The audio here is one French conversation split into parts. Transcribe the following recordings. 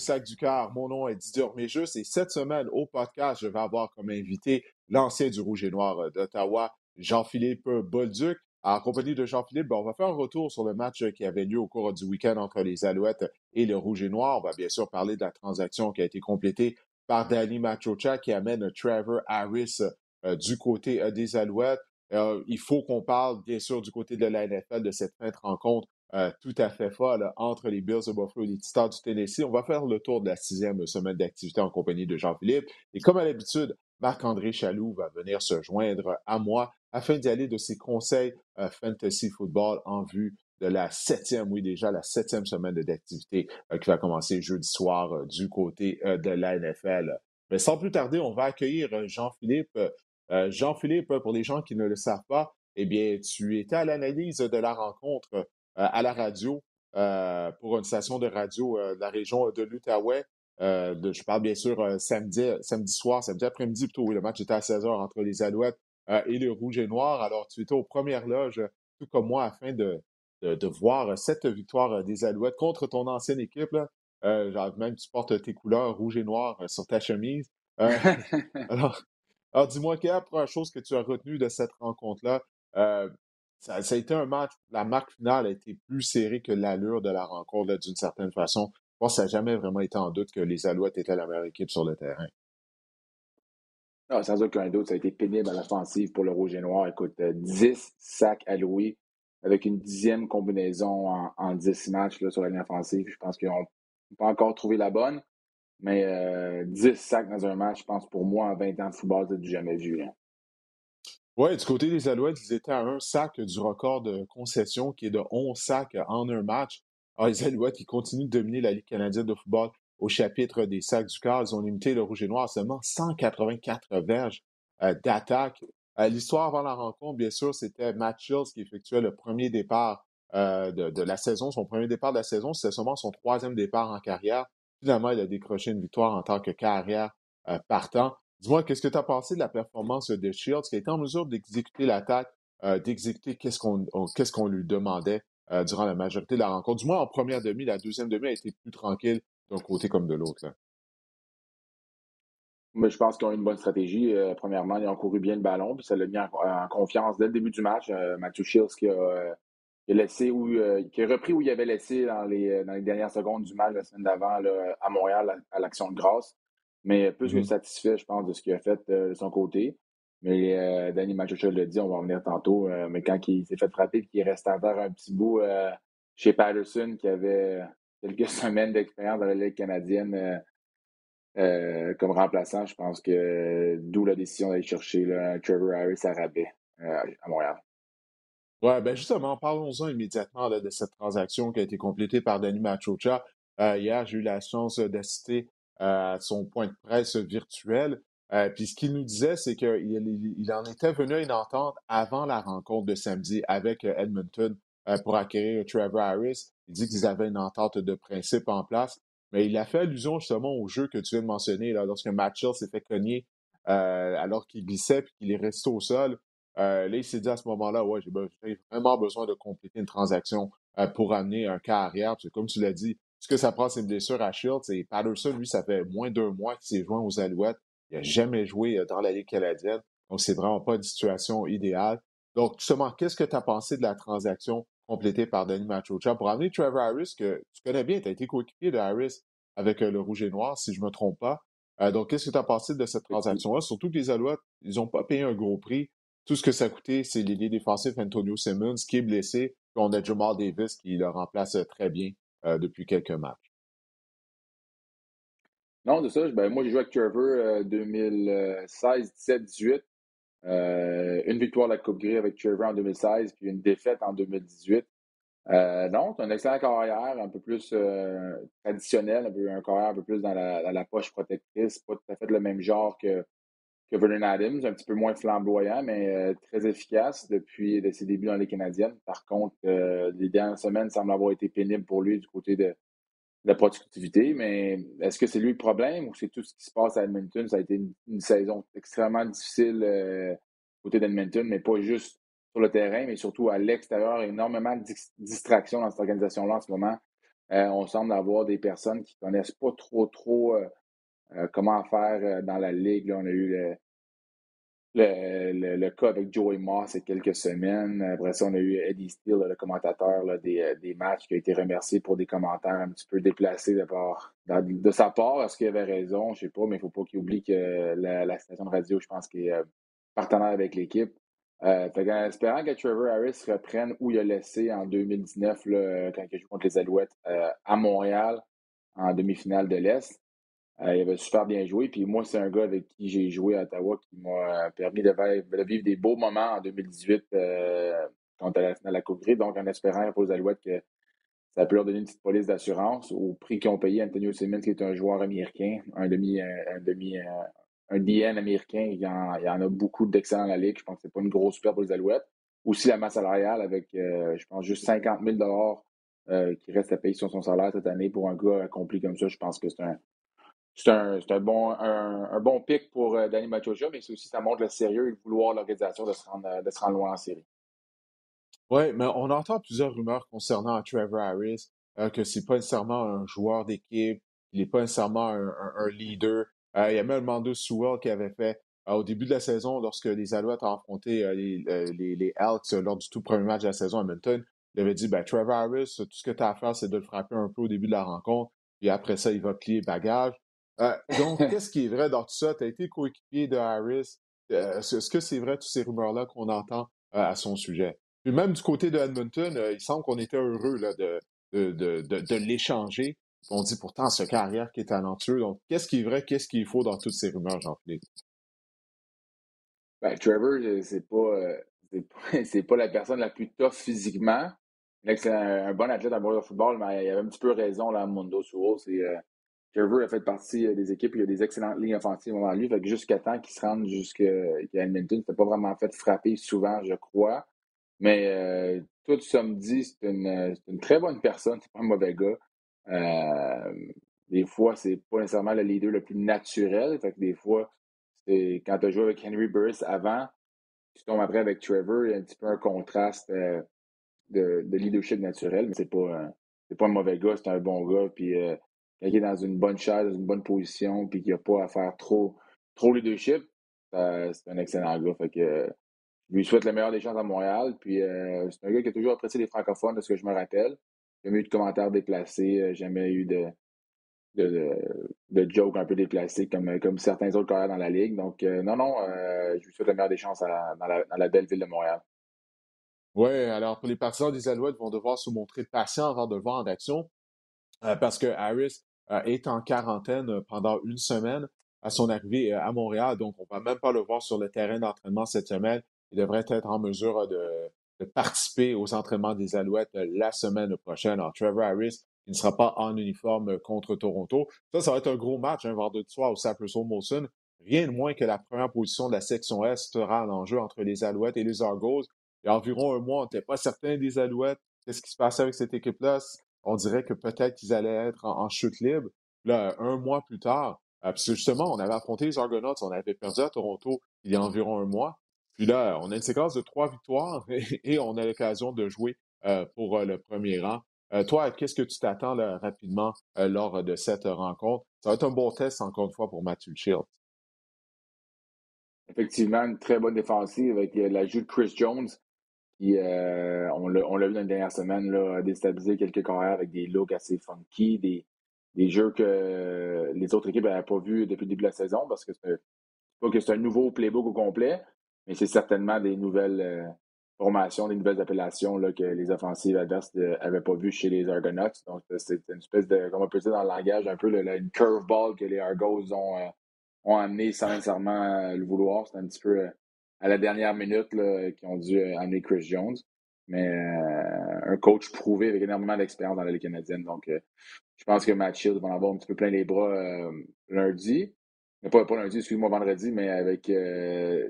Sac du Cœur. Mon nom est Didier Orméjus et cette semaine au podcast, je vais avoir comme invité l'ancien du Rouge et Noir euh, d'Ottawa, Jean-Philippe Bolduc. En compagnie de Jean-Philippe, ben, on va faire un retour sur le match qui avait lieu au cours du week-end entre les Alouettes et le Rouge et Noir. On va bien sûr parler de la transaction qui a été complétée par Danny Machocha qui amène Trevor Harris euh, du côté euh, des Alouettes. il faut qu'on parle, bien sûr, du côté de la NFL de cette fin de rencontre euh, tout à fait folle entre les Bills de Buffalo et les Titans du Tennessee. On va faire le tour de la sixième semaine d'activité en compagnie de Jean-Philippe. Et comme à l'habitude, Marc-André Chaloux va venir se joindre à moi afin d'y aller de ses conseils euh, fantasy football en vue de la septième, oui déjà, la septième semaine d'activité euh, qui va commencer jeudi soir du côté de la NFL. Mais sans plus tarder, on va accueillir Jean-Philippe. Jean-Philippe, pour les gens qui ne le savent pas, eh bien, tu étais à l'analyse de la rencontre à la radio euh, pour une station de radio euh, de la région de l'Outaouais. je parle bien sûr samedi, samedi soir, samedi après-midi plutôt. Oui, le match était à 16h entre les Alouettes et les Rouges et Noirs. Alors, tu étais aux premières loges, tout comme moi, afin de, de, voir cette victoire des Alouettes contre ton ancienne équipe. Là. même tu portes tes couleurs rouge et noir sur ta chemise. alors, alors dis-moi, quelle est la première chose que tu as retenue de cette rencontre-là? Ça, a été un match, la marque finale a été plus serrée que l'allure de la rencontre d'une certaine façon. Moi, ça n'a jamais vraiment été en doute que les Alouettes étaient la meilleure équipe sur le terrain. Non, sans aucun doute, ça a été pénible à l'offensive pour le Rouge et Noir. Écoute, 10 euh, sacs alloués avec une dixième combinaison en, 10 matchs sur la ligne offensive. Je pense qu'ils n'ont pas encore trouvé la bonne, mais 10 euh, sacs dans un match, je pense pour moi, en 20 ans de football, c'est du jamais vu. Oui, du côté des Alouettes, ils étaient à un sac du record de concession qui est de 11 sacs en un match. Alors, les Alouettes, ils continuent de dominer la Ligue canadienne de football au chapitre des sacs du corps. Ils ont limité le Rouge et Noir à seulement 184 verges euh, d'attaque. Euh, l'histoire avant la rencontre, bien sûr, c'était Matt Shields qui effectuait le premier départ euh, de, la saison. Son premier départ de la saison, c'était seulement son troisième départ en carrière. Finalement, il a décroché une victoire en tant que carrière partant. Dis-moi, qu'est-ce que tu as pensé de la performance de Shields qui a été en mesure d'exécuter l'attaque, euh, d'exécuter qu'est-ce qu'on lui demandait euh, durant la majorité de la rencontre? Du moins, en première demi, la deuxième demi a été plus tranquille d'un côté comme de l'autre. Je pense qu'ils ont une bonne stratégie. Euh, premièrement, ils ont couru bien le ballon, puis ça l'a mis en, confiance dès le début du match. Matthew Shields qui a, laissé où, qui a repris où il avait laissé dans les, dans les dernières secondes du match la semaine d'avant à Montréal à l'action de grâce mais plus que mmh satisfait, je pense, de ce qu'il a fait euh, de son côté. Mais euh, Danny Machocha l'a dit, on va en venir tantôt, euh, mais quand il s'est fait frapper et qu'il reste à terre un petit bout chez Patterson, qui avait quelques semaines d'expérience dans la Ligue canadienne comme remplaçant, je pense que d'où la décision d'aller chercher Trevor Harris à rabais à Montréal. Ouais, ben justement, parlons-en immédiatement de cette transaction qui a été complétée par Danny Machocha. hier, j'ai eu la chance d'assister à son point de presse virtuel. Euh, puis ce qu'il nous disait, c'est qu'il il en était venu à une entente avant la rencontre de samedi avec euh, Edmonton euh, pour acquérir Trevor Harris. Il dit qu'ils avaient une entente de principe en place, mais il a fait allusion justement au jeu que tu viens de mentionner, là, lorsque Mitchell s'est fait cogner alors qu'il glissait et qu'il est resté au sol. là, il s'est dit à ce moment-là, ouais, j'ai vraiment besoin de compléter une transaction pour amener un cas arrière. Parce que comme tu l'as dit, ce que ça prend, c'est une blessure à Shields. Et Patterson, lui, ça fait moins d'un mois qu'il s'est joint aux Alouettes. Il n'a jamais joué euh, dans la Ligue canadienne. Donc, c'est vraiment pas une situation idéale. Donc, justement, qu'est-ce que tu as pensé de la transaction complétée par Danny Machocha pour amener Trevor Harris, que tu connais bien, tu as été coéquipier de Harris avec euh, le Rouge et Noir, si je ne me trompe pas. Euh, donc, qu'est-ce que tu as pensé de cette transaction-là? Surtout que les Alouettes, ils n'ont pas payé un gros prix. Tout ce que ça a coûté, c'est l'idée défensif Antonio Simmons qui est blessé. Puis on a Jamal Davis qui le remplace très bien euh, depuis quelques matchs. Non, de ça, ben, moi j'ai joué avec Trevor 2016, 17, 18. une victoire à la Coupe Grey avec Trevor en 2016, puis une défaite en 2018. Euh, non, c'est un excellent carrière, un peu plus euh, traditionnel, un, peu, un carrière un peu plus dans la, poche protectrice, pas tout à fait le même genre que, que Vernon Adams, un petit peu moins flamboyant, mais très efficace depuis ses débuts dans les Canadiennes. Par contre, les dernières semaines semblent avoir été pénibles pour lui du côté de, la productivité, mais est-ce que c'est lui le problème ou c'est tout ce qui se passe à Edmonton? Ça a été une, saison extrêmement difficile euh, côté d'Edmonton, mais pas juste sur le terrain, mais surtout à l'extérieur. Énormément de distractions dans cette organisation-là en ce moment. on semble avoir des personnes qui connaissent pas trop, trop comment faire dans la ligue. on a eu le, le, cas avec Joey Moss il y a quelques semaines. Après ça, on a eu Eddie Steele, le commentateur des, euh, des, matchs, qui a été remercié pour des commentaires un petit peu déplacés de, sa part. Est-ce qu'il avait raison? Je ne sais pas, mais il ne faut pas qu'il oublie que la, station de radio, je pense est euh, partenaire avec l'équipe. Euh, en espérant que Trevor Harris reprenne où il a laissé en 2019, là, quand il joue contre les Alouettes euh, à Montréal, en demi-finale de l'Est. Euh, il avait super bien joué. Puis moi, c'est un gars avec qui j'ai joué à Ottawa qui m'a permis de, vivre des beaux moments en 2018 euh, contre la finale la Coupe. Donc, en espérant pour les Alouettes que ça peut leur donner une petite police d'assurance au prix qu'ils ont payé Antonio Simmons, qui est un joueur américain, un demi, un, demi, un DN américain. Il y en, il en a beaucoup d'excellents dans la Ligue. Je pense que c'est pas une grosse perte pour les Alouettes. Aussi la masse salariale avec, euh, je pense, juste 50 000 qui reste à payer sur son salaire cette année pour un gars accompli comme ça. Je pense que c'est un, c'est un, bon, un, bon pic pour euh, Danny Machocha, mais c'est aussi ça montre le sérieux et le vouloir de l'organisation de, se rendre, euh, de se rendre loin en série. Oui, mais on entend plusieurs rumeurs concernant Trevor Harris, euh, que c'est pas nécessairement un joueur d'équipe, il n'est pas nécessairement un, leader. il y a même Mando Sewell qui avait fait au début de la saison, lorsque les Alouettes ont affronté les, les, les, Elks lors du tout premier match de la saison à Edmonton, il avait dit ben, Trevor Harris, tout ce que tu as à faire, c'est de le frapper un peu au début de la rencontre, et après ça, il va plier bagage. Euh, donc, qu'est-ce qui est vrai dans tout ça? Tu as été coéquipier de Harris. Euh, est-ce que c'est vrai, toutes ces rumeurs-là qu'on entend euh, à son sujet? Puis même du côté de Edmonton, il semble qu'on était heureux là, de, de, de, de, l'échanger. On dit pourtant ce carrière qui est talentueux. Donc, qu'est-ce qui est vrai, qu'est-ce qu'il faut dans toutes ces rumeurs, Jean-Philippe? Ben, Trevor, c'est pas, c'est pas, la personne la plus tough physiquement. C'est un, bon athlète en de football, mais il avait un petit peu raison, là, Mundo Suo. C'est Trevor a fait partie euh, des équipes, il y a des excellentes lignes offensives avant lui. Fait jusqu'à temps qu'il se rende jusqu'à Edmonton, n'était pas vraiment fait frapper souvent, je crois. Mais euh, tout ça me dit, c'est une, une, très bonne personne, c'est pas un mauvais gars. Euh, des fois, c'est pas nécessairement le leader le plus naturel. Fait que des fois, c'est quand tu as joué avec Henry Burris avant, tu tombes après avec Trevor, il y a un petit peu un contraste de, de, leadership naturel, mais c'est pas, c'est pas un mauvais gars, c'est un bon gars. Puis quand est dans une bonne chaise, dans une bonne position, puis qu'il n'a pas à faire trop, trop leadership, c'est un excellent gars. Fait que, je lui souhaite le meilleur des chances à Montréal. Puis euh, c'est un gars qui a toujours apprécié les francophones, de ce que je me rappelle. Jamais eu de commentaires déplacés, euh, jamais eu de, de, de, jokes un peu déplacés comme, comme certains autres carrières dans la Ligue. Donc, euh, non, non, je lui souhaite le meilleur des chances dans, la, dans, la, belle ville de Montréal. Oui, alors pour les partisans des Alouettes vont devoir se montrer patients avant de le voir en action parce que Harris euh, est en quarantaine euh, pendant une semaine à son arrivée euh, à Montréal. Donc, on ne va même pas le voir sur le terrain d'entraînement cette semaine. Il devrait être en mesure de, participer aux entraînements des Alouettes la semaine prochaine. Alors, Trevor Harris, il ne sera pas en uniforme contre Toronto. Ça, ça va être un gros match, un hein, vendredi soir au Saperso Molson. Rien de moins que la première position de la section Est sera l'enjeu entre les Alouettes et les Argos. Il y a environ un mois, on n'était pas certain des Alouettes. Qu'est-ce qui se passait avec cette équipe-là? On dirait que peut-être qu'ils allaient être en, chute libre. Là, un mois plus tard, euh, parce que justement, on avait affronté les Argonauts, on avait perdu à Toronto il y a environ un mois. Puis là, on a une séquence de trois victoires et, on a l'occasion de jouer euh, pour euh, le premier rang. toi, qu'est-ce que tu t'attends rapidement lors de cette rencontre? Ça va être un bon test, encore une fois, pour Matthew Shields. Effectivement, une très bonne défensive avec l'ajout de Chris Jones. Euh, on l'a vu dans les dernières semaines, là, déstabiliser quelques carrières avec des looks assez funky, des, jeux que les autres équipes n'avaient pas vus depuis le début de la saison, parce que c'est pas que c'est un nouveau playbook au complet, mais c'est certainement des nouvelles euh, formations, des nouvelles appellations là, que les offensives adverses n'avaient pas vues chez les Argonauts. Donc, c'est une espèce de, comme on peut dire dans le langage, un peu une curveball que les Argos ont, euh, amené sans le vouloir. C'est un petit peu à la dernière minute qui ont dû euh, amener Chris Jones. Mais euh, un coach prouvé avec énormément d'expérience dans la Ligue canadienne. Donc, euh, je pense que Matt Shields va en avoir un petit peu plein les bras lundi. Mais pas, pas lundi, excuse-moi, vendredi, mais avec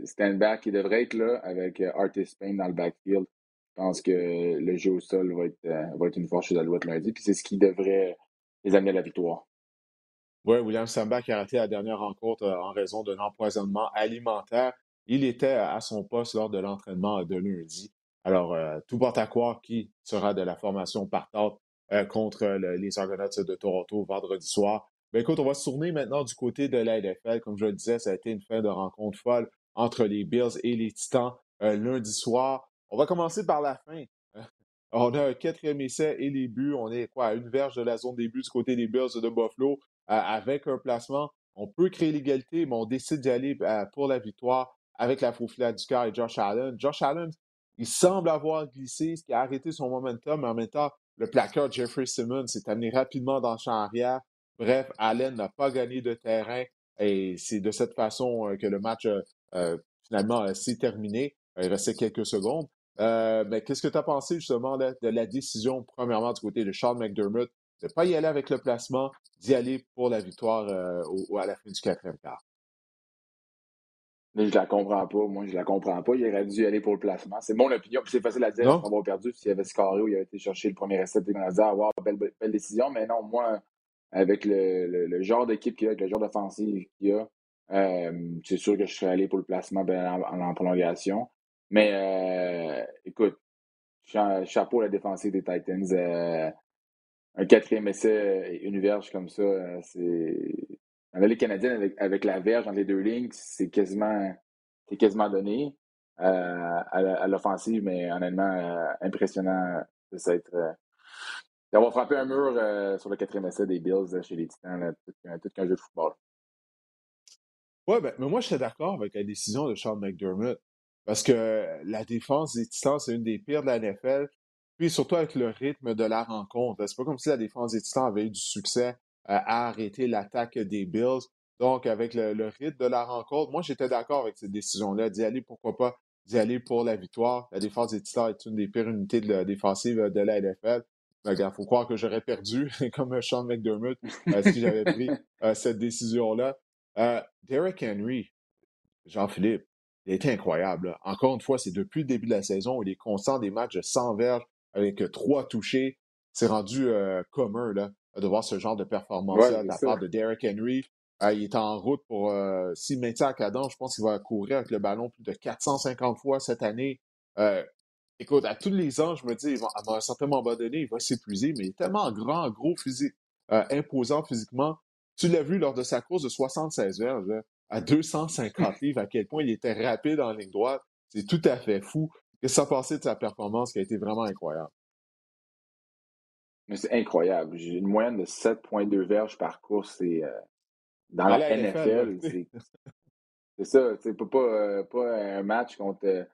Stand-Back qui devrait être là, avec Artist Payne dans le backfield. Je pense que le jeu au sol va être, va être une force chez Alouette lundi. Puis c'est ce qui devrait les amener à la victoire. Oui, William Samba qui a raté la dernière rencontre en raison d'un empoisonnement alimentaire. Il était à son poste lors de l'entraînement de lundi. Alors, euh, tout porte à croire qui sera de la formation partante contre les Argonauts de Toronto vendredi soir. Ben écoute, on va se tourner maintenant du côté de la NFL. Comme je le disais, ça a été une fin de rencontre folle entre les Bills et les Titans lundi soir. On va commencer par la fin. On a un quatrième essai et les buts. On est quoi, à une verge de la zone des buts du côté des Bills de Buffalo avec un placement. On peut créer l'égalité, mais on décide d'y aller pour la victoire avec la faufilade du cœur et Josh Allen. Josh Allen, il semble avoir glissé, ce qui a arrêté son momentum, mais en même temps, le plaqueur Jeffrey Simmons s'est amené rapidement dans le champ arrière. Bref, Allen n'a pas gagné de terrain et c'est de cette façon que le match euh, finalement s'est terminé. Il restait quelques secondes. Euh, mais qu'est-ce que tu as pensé justement de la décision, premièrement, du côté de Sean McDermott, de ne pas y aller avec le placement, d'y aller pour la victoire euh, à la fin du quatrième quart? Mais je la comprends pas. Moi, je la comprends pas. Il aurait dû aller pour le placement. C'est mon opinion. C'est facile à dire après avoir perdu. S'il y avait scarré ou il avait été chercher le premier essai, on a dit ah, wow, belle, belle, décision. Mais non, moi, avec le, genre d'équipe qu'il y a, avec le genre d'offensive qu'il y a, euh, c'est sûr que je serais allé pour le placement ben, en prolongation. Mais euh, écoute, chapeau à la défensive des Titans. Euh, un quatrième essai et une verge comme ça, c'est. La Ligue canadienne, avec, la verge dans les deux lignes, c'est quasiment, quasiment donné à, l'offensive, mais honnêtement, impressionnant de s'être. d'avoir frappé un mur sur le quatrième essai des Bills chez les Titans, tout, qu'un jeu de football. Oui, ben, mais moi, je suis d'accord avec la décision de Sean McDermott. Parce que la défense des Titans, c'est une des pires de la NFL. Puis surtout avec le rythme de la rencontre. C'est pas comme si la défense des Titans avait eu du succès à arrêter l'attaque des Bills. Donc, avec le, rythme de la rencontre, moi, j'étais d'accord avec cette décision-là, d'y aller, pourquoi pas, d'y aller pour la victoire. La défense des Titans est une des pires unités de la défensive de la NFL. Il faut croire que j'aurais perdu, comme Sean McDermott, euh, si j'avais pris euh, cette décision-là. Euh, Derek Henry, Jean-Philippe, il a été incroyable. Encore une fois, c'est depuis le début de la saison où il est constant des matchs 100 verges avec trois touchés. C'est rendu euh, commun là, de voir ce genre de performance-là de la part de Derrick Henry. Euh, il est en route pour, euh, s'il maintient à cadence, je pense qu'il va courir avec le ballon plus de 450 fois cette année. écoute, à tous les ans, je me dis, à un certain moment donné, il va s'épuiser, mais il est tellement grand, gros physique, imposant physiquement. Tu l'as vu lors de sa course de 76 verges à 250 livres, à quel point il était rapide en ligne droite. C'est tout à fait fou. Qu'est-ce que ça passait de sa performance qui a été vraiment incroyable? C'est incroyable. J'ai une moyenne de 7,2 verges par course. C'est, euh, dans la, NFL, c'est ça. C'est pas, euh, pas, un match contre euh,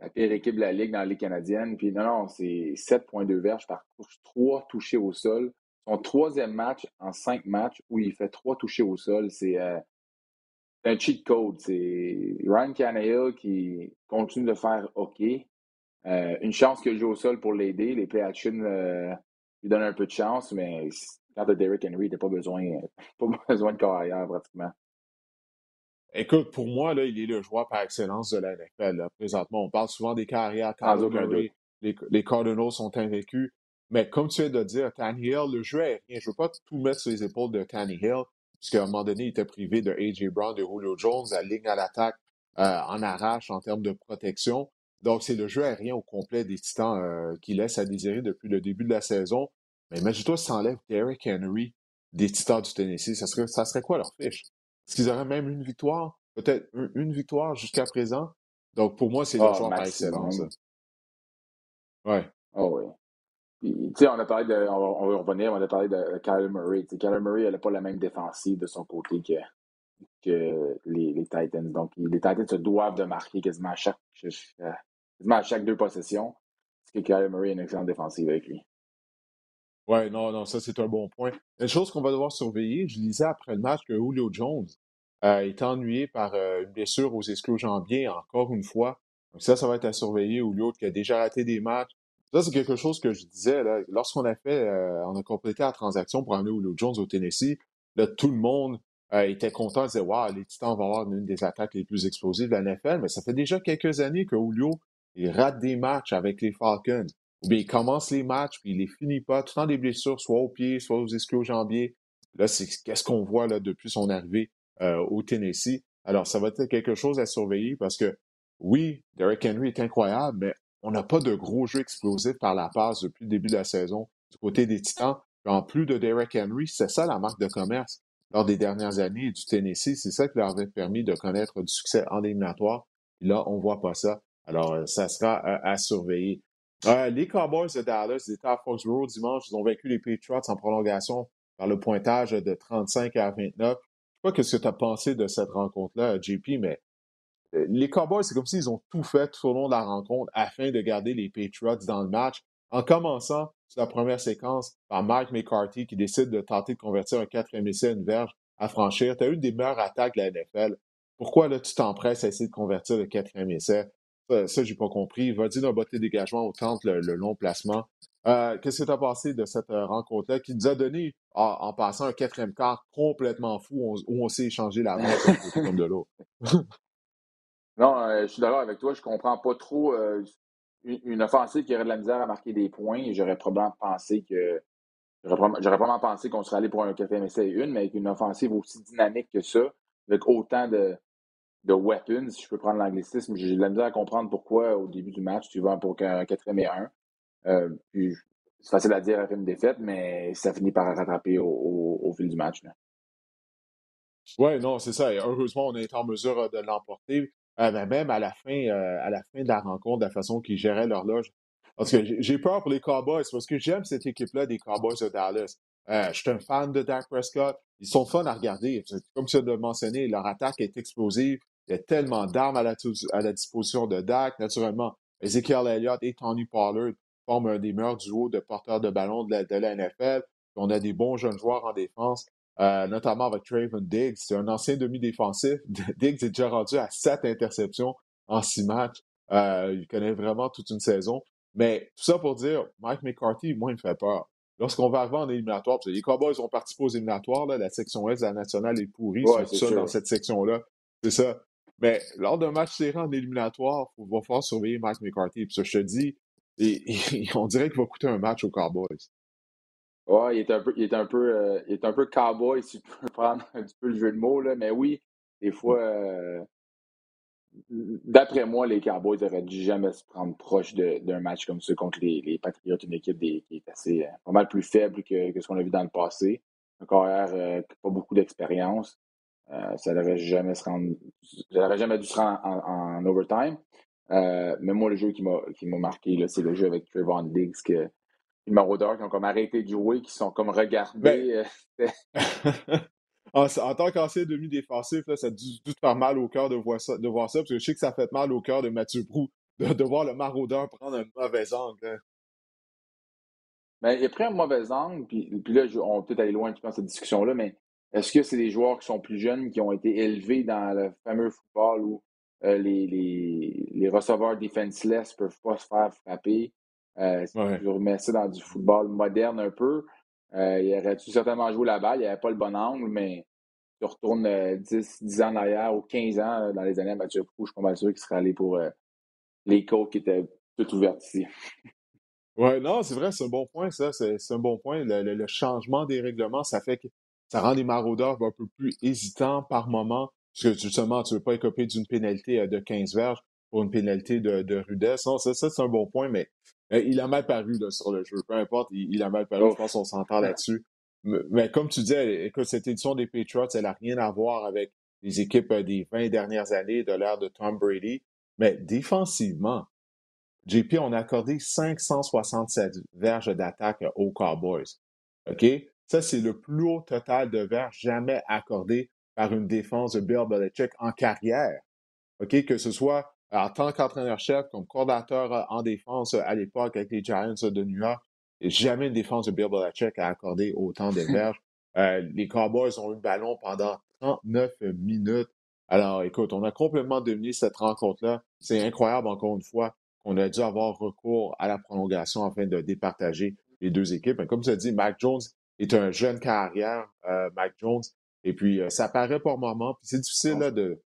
la pire équipe de la Ligue dans la Ligue canadienne. Puis non, non, c'est 7,2 verges par course, trois touchés au sol. Son troisième match en cinq matchs où il fait trois touchés au sol, c'est un cheat code. C'est Ryan Tannehill qui continue de faire OK. Euh, une chance qu'il joue au sol pour l'aider. Les play action euh, lui donnent un peu de chance, mais quand tu Derrick Henry, tu pas besoin, pas besoin de carrière pratiquement. Écoute, pour moi, là, il est le joueur par excellence de la NFL. Présentement, on parle souvent des carrières. les, les Cardinals sont invaincus. Mais comme tu viens de dire, Tannehill, le jeu est rien. Je ne veux pas tout mettre sur les épaules de Tannehill puisqu'à un moment donné, il était privé de A.J. Brown, de Julio Jones, la ligne à l'attaque euh, en arrache en termes de protection. Donc, c'est le jeu aérien au complet des Titans euh, qui laisse à désirer depuis le début de la saison. Mais imagine-toi si enlève Derrick Henry des Titans du Tennessee. Ça serait, ça serait quoi leur fiche? Est-ce qu'ils auraient même une victoire? Peut-être une, victoire jusqu'à présent? Donc, pour moi, c'est le oh, joueur par excellence. Ouais. Oh oui sais, on a parlé de, on va, revenir, on a parlé de Kyler Murray. Kyler Murray, elle n'a pas la même défensive de son côté que, que les, les, Titans. Donc, les Titans se doivent de marquer quasiment à chaque, à chaque deux possessions. Parce que Kyler Murray a une excellente défensive avec lui. Ouais, non, non, ça c'est un bon point. Une chose qu'on va devoir surveiller, je lisais après le match que Julio Jones euh, est ennuyé par euh, une blessure aux ischio-jambiers encore une fois. Donc ça, ça va être à surveiller. Julio qui a déjà raté des matchs, ça, c'est quelque chose que je disais. Lorsqu'on a fait, euh, on a complété la transaction pour amener Julio Jones au Tennessee, là, tout le monde était content, disait Waouh, les Titans vont avoir une des attaques les plus explosives de la NFL, mais ça fait déjà quelques années que Julio il rate des matchs avec les Falcons. Ou bien il commence les matchs, puis il les finit pas, tout temps des blessures, soit aux pieds, soit aux ischio-jambiers. Là, c'est qu'est-ce qu'on voit là depuis son arrivée euh, au Tennessee. Alors, ça va être quelque chose à surveiller parce que oui, Derrick Henry est incroyable, mais on n'a pas de gros jeux explosifs par la passe depuis le début de la saison. du côté des Titans. En plus de Derek Henry, c'est ça la marque de commerce lors des dernières années du Tennessee. C'est ça qui leur avait permis de connaître du succès en éliminatoire. là, on voit pas ça. Alors, euh, ça sera à surveiller. les Cowboys de Dallas étaient à Foxborough dimanche. Ils ont vaincu les Patriots en prolongation par le pointage de 35 à 29. Je sais pas ce que tu as pensé de cette rencontre-là, JP, mais euh, les Cowboys, c'est comme s'ils ont tout fait tout au long de la rencontre afin de garder les Patriots dans le match, en commençant sur la première séquence par Mike McCarthy qui décide de tenter de convertir un quatrième essai à une verge à franchir. Tu as une des meilleures attaques de la NFL. Pourquoi là, tu t'empresses à essayer de convertir le quatrième essai? Ça, ça j'ai pas compris. Va dire d'un botté dégagement au tente le, long placement. Euh, qu'est-ce que tu as pensé de cette euh, rencontre-là qui nous a donné, en, passant, un quatrième quart complètement fou où on, s'est échangé la main comme de l'eau? Non, euh, je suis d'accord avec toi. Je comprends pas trop euh, une, offensive qui aurait de la misère à marquer des points. J'aurais probablement pensé que j'aurais probablement, pensé qu'on serait allé pour un quatrième essai une, mais avec une offensive aussi dynamique que ça, avec autant de, de weapons, si je peux prendre l'anglicisme, j'ai de la misère à comprendre pourquoi au début du match tu vas pour un quatrième et un. Euh, c'est facile à dire après une défaite, mais ça finit par rattraper au, fil du match. Oui, non, c'est ça. heureusement, on est en mesure de l'emporter. Euh, ben, même à la fin, euh, à la fin de la rencontre, de la façon qu'ils géraient l'horloge. Parce que j'ai peur pour les Cowboys, parce que j'aime cette équipe-là des Cowboys de Dallas. Euh, je suis un fan de Dak Prescott. Ils sont fun à regarder. Comme tu l'as mentionné, leur attaque est explosive. Il y a tellement d'armes à la, à la disposition de Dak. Naturellement, Ezekiel Elliott et Tony Pollard forment un des meilleurs duos de porteurs de ballon de la, de la NFL. On a des bons jeunes joueurs en défense. Euh, notamment avec Traven Diggs. C'est un ancien demi-défensif. Diggs est déjà rendu à sept interceptions en six matchs. Euh, il connaît vraiment toute une saison. Mais tout ça pour dire, Mike McCarthy, moi, il me fait peur. Lorsqu'on va arriver en éliminatoire, parce que les Cowboys ont participé aux éliminatoires, la section de la nationale est pourrie, c'est ça dans cette section-là. C'est ça. Mais lors d'un match serré en éliminatoire, il va falloir surveiller Mike McCarthy. Puis ça, je te dis, on dirait qu'il va coûter un match aux Cowboys. Ouais, il est un peu, il est un peu, euh, il est un peu cowboy, si tu peux prendre un petit peu le jeu de mots, là. Mais oui, des fois, euh, d'après moi, les Cowboys n'auraient jamais se prendre proche d'un match comme ça contre les, les Patriots, une équipe qui est assez, euh, pas mal plus faible que, que ce qu'on a vu dans le passé. Un carrière pas beaucoup d'expérience. Ça n'aurait jamais se rendre, ça jamais dû se rendre en, overtime. mais moi, le jeu qui m'a, marqué, c'est le jeu avec Trevon Diggs que les maraudeurs qui ont comme arrêté de jouer, qui sont comme regardés. Ben euh, en, tant qu'ancien demi-défensif, ça a dû, te faire mal au cœur de voir, ça, de voir ça, parce que je sais que ça fait mal au cœur de Mathieu Brou de, voir le maraudeur prendre un mauvais angle. Hein. Ben, il a pris un mauvais angle, puis, puis là, on va peut-être aller loin dans cette discussion-là, mais est-ce que c'est des joueurs qui sont plus jeunes, qui ont été élevés dans le fameux football où euh, les, les, les receveurs defenseless ne peuvent pas se faire frapper? Euh, si je remets ça dans du football moderne un peu, euh, il aurait dû certainement jouer la balle. Il avait pas le bon angle, mais tu retournes 10, euh, 10 ans en arrière ou 15 ans dans les années à Mathieu je suis pas mal sûr qu'il serait allé pour les côtes qui étaient toutes ouvertes ici. Oui, non, c'est vrai, c'est un bon point, ça. C'est un bon point. Le, changement des règlements, ça fait que ça rend les maraudeurs un peu plus hésitants par moment. Parce que justement, tu ne veux pas écoper d'une pénalité de 15 verges pour une pénalité de, de rudesse. Non, ça, ça c'est un bon point, mais euh, il a mal paru là, sur le jeu. Peu importe, il, a mal paru. Je pense qu'on s'entend là-dessus. Mais, comme tu disais, écoute, cette édition des Patriots, elle n'a rien à voir avec les équipes euh, des 20 dernières années de l'ère de Tom Brady. Mais défensivement, JP, on a accordé 567 verges d'attaque aux Cowboys. OK? Ça, c'est le plus haut total de verges jamais accordé par une défense de Bill Belichick en carrière. OK? Que ce soit en tant qu'entraîneur-chef, comme coordinateur euh, en défense euh, à l'époque avec les Giants euh, de New York, jamais une défense de Bill Belichick a accordé autant de verges. les Cowboys ont eu le ballon pendant 39 minutes. Alors, écoute, on a complètement dominé cette rencontre-là. C'est incroyable, encore une fois, qu'on a dû avoir recours à la prolongation afin de départager les deux équipes. comme as dit, Mac Jones est un jeune carrière, Mac Jones. Et puis, ça paraît pour moment. Puis c'est difficile là, de,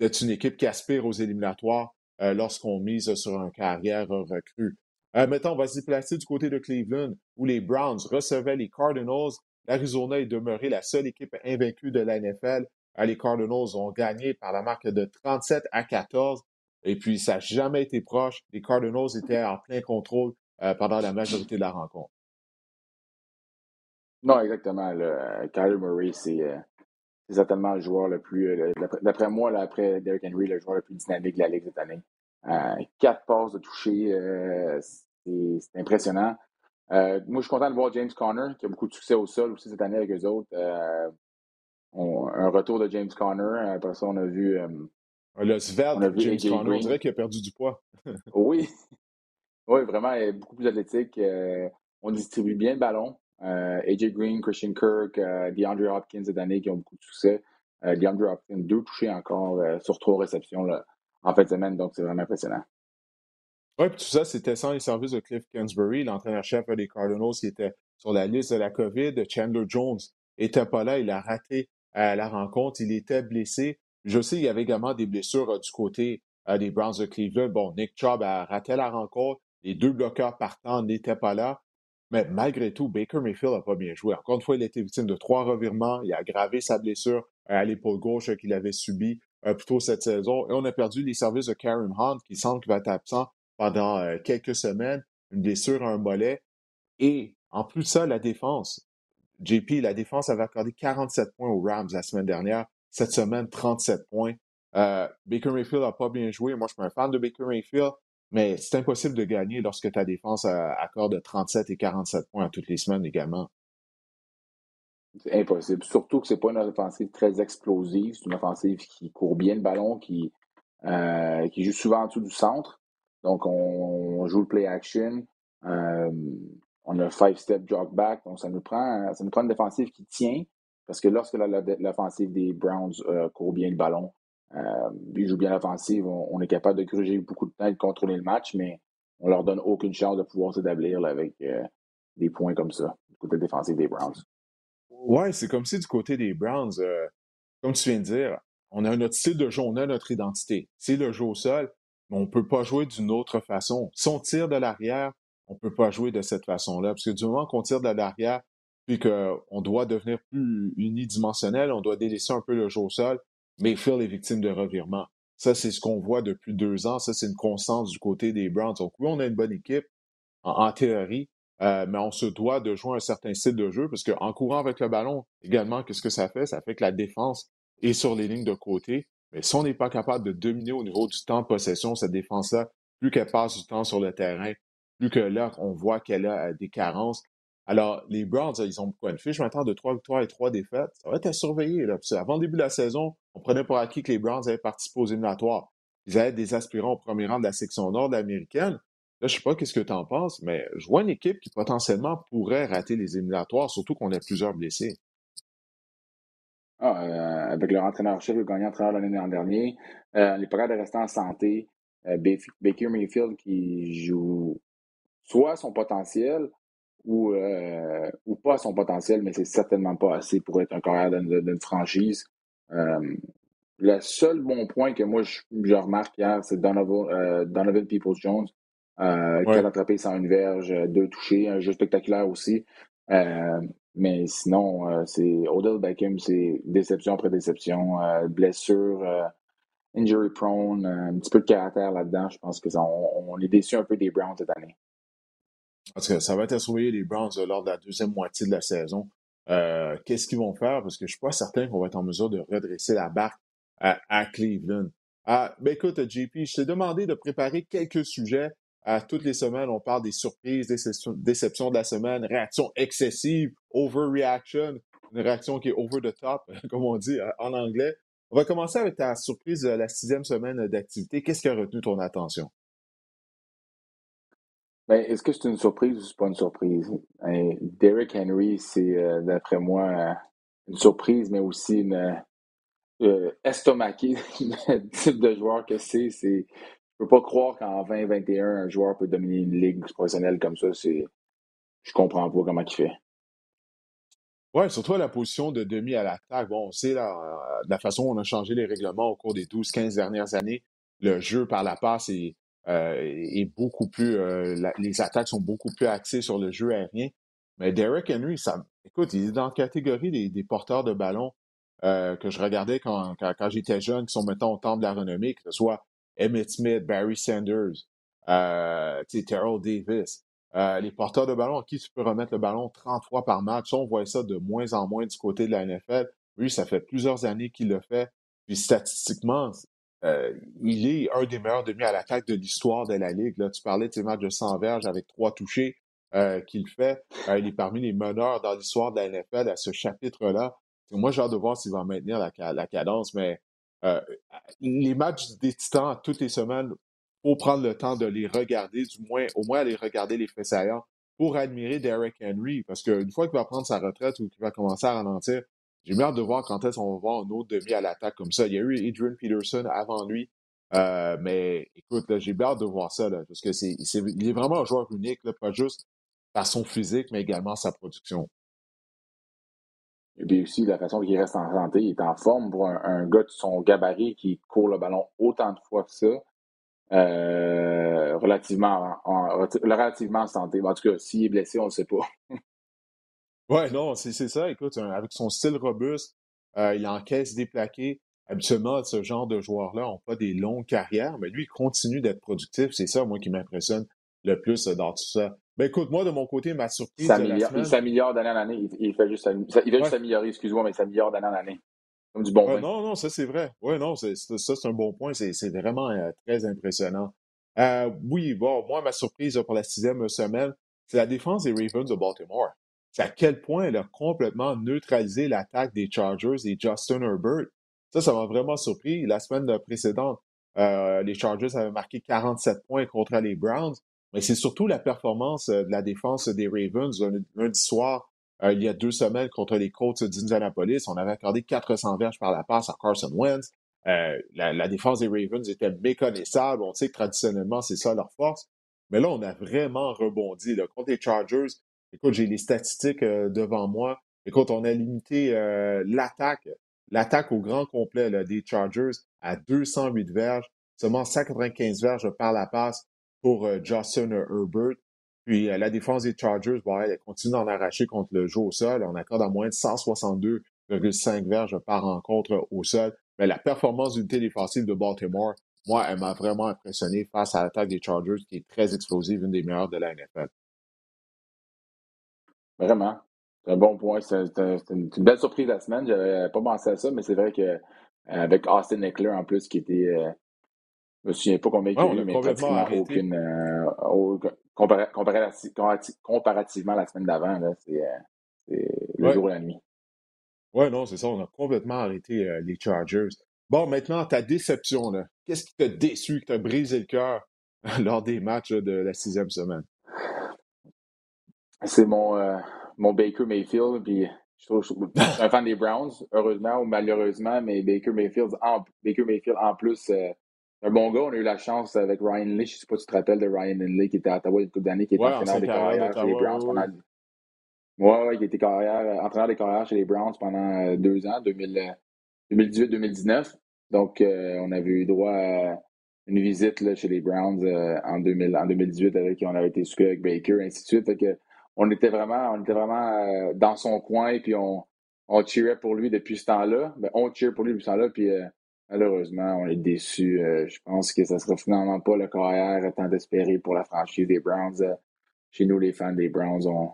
d'être une équipe qui aspire aux éliminatoires euh, lorsqu'on mise sur un carrière recrue. Euh, mettons, on va se déplacer du côté de Cleveland, où les Browns recevaient les Cardinals. L'Arizona est demeuré la seule équipe invaincue de la NFL. Euh, les Cardinals ont gagné par la marque de 37 à 14. Et puis, ça n'a jamais été proche. Les Cardinals étaient en plein contrôle pendant la majorité de la rencontre. Non, exactement. Kyler Murray, c'est certainement le joueur le plus, d'après moi, là, après Derrick Henry, le joueur le plus dynamique de la Ligue cette année. quatre passes de toucher, c'est impressionnant. moi, je suis content de voir James Conner, qui a beaucoup de succès au sol aussi cette année avec eux autres. un retour de James Conner. Après ça, on a vu le svelte James Conner, on dirait qu'il a perdu du poids. oui. Oui, vraiment, il est beaucoup plus athlétique. Euh, on distribue bien le ballon. Euh, AJ Green, Christian Kirk, euh, DeAndre Hopkins cette année qui ont beaucoup de succès. DeAndre Hopkins, deux touchés encore sur trois réceptions en fin de semaine, donc c'est vraiment impressionnant. Oui, puis tout ça, c'était sans les services de Cliff Kingsbury, l'entraîneur-chef des Cardinals qui était sur la liste de la COVID. Chandler Jones n'était pas là, il a raté la rencontre, il était blessé. Je sais, il y avait également des blessures euh, du côté euh, des Browns de Cleveland. Bon, Nick Chubb a raté la rencontre. Les deux bloqueurs partants n'étaient pas là. Mais malgré tout, Baker Mayfield n'a pas bien joué. Encore une fois, il a été victime de trois revirements. Il a aggravé sa blessure euh, à l'épaule gauche qu'il avait subie plus tôt cette saison. Et on a perdu les services de Karen Hunt, qui semble qu'il va être absent pendant quelques semaines. Une blessure à un mollet. Et en plus de ça, la défense. JP, la défense avait accordé 47 points aux Rams la semaine dernière. Cette semaine, 37 points. Euh, Baker Mayfield n'a pas bien joué. Moi, je suis un fan de Baker Mayfield, mais c'est impossible de gagner lorsque ta défense accorde 37 et 47 points à toutes les semaines également. C'est impossible. Surtout que ce n'est pas une offensive très explosive. C'est une offensive qui court bien le ballon, qui, euh, qui joue souvent en dessous du centre. Donc, on, joue le play action. Euh, on a five-step drop back. Donc, ça nous prend, ça nous prend une défensive qui tient, parce que lorsque l'offensive des Browns euh, court bien le ballon, euh, ils jouent bien l'offensive, on, est capable de gruger beaucoup de temps et de contrôler le match, mais on leur donne aucune chance de pouvoir s'établir avec euh, des points comme ça, du côté défensif des Browns. Ouais, c'est comme si du côté des Browns, comme tu viens de dire, on a notre style de jeu, on a notre identité. C'est le jeu au sol, mais on ne peut pas jouer d'une autre façon. Si on tire de l'arrière, on ne peut pas jouer de cette façon-là. Parce que du moment qu'on tire de l'arrière, puis qu'on doit devenir plus unidimensionnel, on doit délaisser un peu le jeu au sol, mais faire les victimes de revirement. Ça, c'est ce qu'on voit depuis deux ans. Ça, c'est une constance du côté des Browns. Donc, oui, on a une bonne équipe en, théorie, euh, mais on se doit de jouer un certain style de jeu parce qu'en courant avec le ballon, également, qu'est-ce que ça fait? Ça fait que la défense est sur les lignes de côté. Mais si on n'est pas capable de dominer au niveau du temps de possession, cette défense-là, plus qu'elle passe du temps sur le terrain, plus que là, on voit qu'elle a euh, des carences, alors, les Browns, ils ont quoi, une fiche maintenant de trois victoires et trois défaites? Ça va être à surveiller. Là, avant le début de la saison, on prenait pour acquis que les Browns avaient participé aux éliminatoires. Ils avaient des aspirants au premier rang de la section nord américaine. Là, je sais pas qu'est-ce que tu en penses, mais je vois une équipe qui potentiellement pourrait rater les éliminatoires, surtout qu'on a plusieurs blessés. Ah, euh, avec leur entraîneur-chef, le gagnant entraîneur l'année dernière, euh, les progrès de rester en santé. Euh, Baker Mayfield qui joue soit son potentiel, ou, euh, ou pas à son potentiel, mais c'est certainement pas assez pour être un carrière d'une franchise. Euh, le seul bon point que moi je, remarque hier, c'est Donovan, euh, Donovan Peoples-Jones, euh, qui a attrapé sans une verge, deux touchés, un jeu spectaculaire aussi. mais sinon, c'est Odell Beckham, c'est déception après déception, blessure, injury prone, un petit peu de caractère là-dedans. Je pense que on est déçu un peu des Browns cette année. Parce que ça va être à surveiller les Browns euh, lors de la deuxième moitié de la saison. Euh, qu'est-ce qu'ils vont faire? Parce que je ne suis pas certain qu'on va être en mesure de redresser la barque à, Cleveland. Ah, ben écoute, JP, je t'ai demandé de préparer quelques sujets. À toutes les semaines, on parle des surprises, des déceptions de la semaine, réaction excessive, overreaction, une réaction qui est over the top, comme on dit euh, en anglais. On va commencer avec ta surprise de la sixième semaine d'activité. Qu'est-ce qui a retenu ton attention? Ben, est-ce que c'est une surprise ou c'est pas une surprise? Ben, Derrick Henry, c'est euh, d'après moi une surprise, mais aussi une euh, estomaqué le type de joueur que c'est. C'est je peux pas croire qu'en 2021, un joueur peut dominer une ligue professionnelle comme ça. Je comprends pas comment il fait. Oui, surtout la position de demi à l'attaque. Bon, on sait la, la façon dont on a changé les règlements au cours des 12-15 dernières années. Le jeu par la passe est, euh, est beaucoup plus. Euh, les attaques sont beaucoup plus axées sur le jeu aérien. Mais Derek Henry, ça, écoute, il est dans la catégorie des, porteurs de ballon euh, que je regardais quand, quand, j'étais jeune, qui sont maintenant au temps de la renommée, que ce soit Emmett Smith, Barry Sanders, euh, Terrell Davis. euh, les porteurs de ballon à qui tu peux remettre le ballon 30 fois par match. on voit ça de moins en moins du côté de la NFL. Oui, ça fait plusieurs années qu'il le fait. Puis statistiquement, euh, il est un des meilleurs demi à l'attaque de l'histoire de la Ligue. Là, tu parlais de ses matchs de 100 verges avec trois touchés euh, qu'il fait. il est parmi les meneurs dans l'histoire de la NFL à ce chapitre-là. Moi, j'ai hâte de voir s'il va maintenir la, la cadence, mais les matchs des Titans toutes les semaines, faut prendre le temps de les regarder, du moins, au moins aller regarder les faits saillants pour admirer Derek Henry. Parce qu'une fois qu'il va prendre sa retraite ou qu'il va commencer à ralentir, j'ai hâte de voir quand est-ce qu'on va voir un autre demi à l'attaque comme ça. Il y a eu Adrian Peterson avant lui. Euh, mais écoute, j'ai hâte de voir ça, là, parce que c'est, il est vraiment un joueur unique, là, pas juste par son physique, mais également sa production. Et puis aussi, la façon qu'il reste en santé, il est en forme pour un, un, gars de son gabarit qui court le ballon autant de fois que ça. Euh, relativement, en, relativement en santé. En tout cas, s'il est blessé, on ne le sait pas. ouais, non, c'est ça. Écoute, avec son style robuste, euh, il encaisse des plaqués. Habituellement, ce genre de joueurs-là n'ont pas des longues carrières, mais lui, il continue d'être productif. C'est ça, moi, qui m'impressionne le plus dans tout ça. Ben écoute, moi, de mon côté, ma surprise. Il s'améliore d'année en année. Il, fait juste, il fait juste s'améliorer, excuse-moi, mais il s'améliore d'année en année du bon Non, non, ça c'est vrai. Oui, non, ça c'est un bon point. C'est vraiment euh, très impressionnant. Euh, oui, bon, moi, ma surprise pour la sixième semaine, c'est la défense des Ravens de Baltimore. C'est à quel point elle a complètement neutralisé l'attaque des Chargers et Justin Herbert. Ça, ça m'a vraiment surpris. La semaine précédente, euh, les Chargers avaient marqué 47 points contre les Browns, mais c'est surtout la performance de la défense des Ravens lundi soir euh, il y a deux semaines contre les Colts d'Indianapolis. On avait accordé 400 verges par la passe à Carson Wentz. Euh, la, défense des Ravens était méconnaissable. On sait que traditionnellement, c'est ça leur force. Mais là, on a vraiment rebondi. Là. Contre les Chargers, écoute, j'ai les statistiques euh, devant moi. Écoute, on a limité l'attaque, l'attaque au grand complet des Chargers à 208 verges, seulement 195 verges par la passe pour Justin Herbert. Puis euh, la défense des Chargers, bon, elle continue d'en arracher contre le jeu au sol. On accorde à moins de 162,5 verges par rencontre au sol. Mais la performance d'unité défensive de Baltimore, moi, elle m'a vraiment impressionné face à l'attaque des Chargers, qui est très explosive, une des meilleures de la NFL. Vraiment. C'est un bon point. C'est une, belle surprise la semaine. J'avais pas pensé à ça, mais c'est vrai que avec Austin Eckler en plus, qui était. Euh, je me souviens pas combien il a eu, mais pratiquement aucune, euh, comparativement la semaine d'avant, c'est euh, le jour et la nuit. Oui, non, c'est ça. On a complètement arrêté euh, les Chargers. Bon, maintenant, ta déception, Qu'est-ce qui t'a déçu, qui t'a brisé le cœur lors des matchs de la sixième semaine? C'est mon, euh, mon Baker Mayfield. Puis je, trouve, je suis un fan des Browns, heureusement ou malheureusement, mais Baker Mayfield en, Baker Mayfield, en plus, un bon gars. On a eu la chance avec Ryan Lee. Je ne sais pas si tu te rappelles de Ryan Lee qui était à Ottawa il y a une couple d'années, qui était entraîneur des carrières chez les Browns pendant. Ouais, ouais, qui était carrière, entraîneur des carrières chez les Browns pendant euh, deux ans, 2018-2019. Donc, euh, on avait eu droit à une visite là, chez les Browns euh, en, 2000, en 2018 avec qui on avait été souqué avec Baker, et ainsi de suite. Fait que, on était vraiment, on était vraiment dans son coin, et puis on, on cheerait pour lui depuis ce temps-là. Ben, on cheer pour lui depuis ce temps-là, puis Malheureusement, on est déçus. Euh, je pense que ça sera finalement pas le carrière tant d'espérer pour la franchise des Browns. Euh, chez nous, les fans des Browns, on,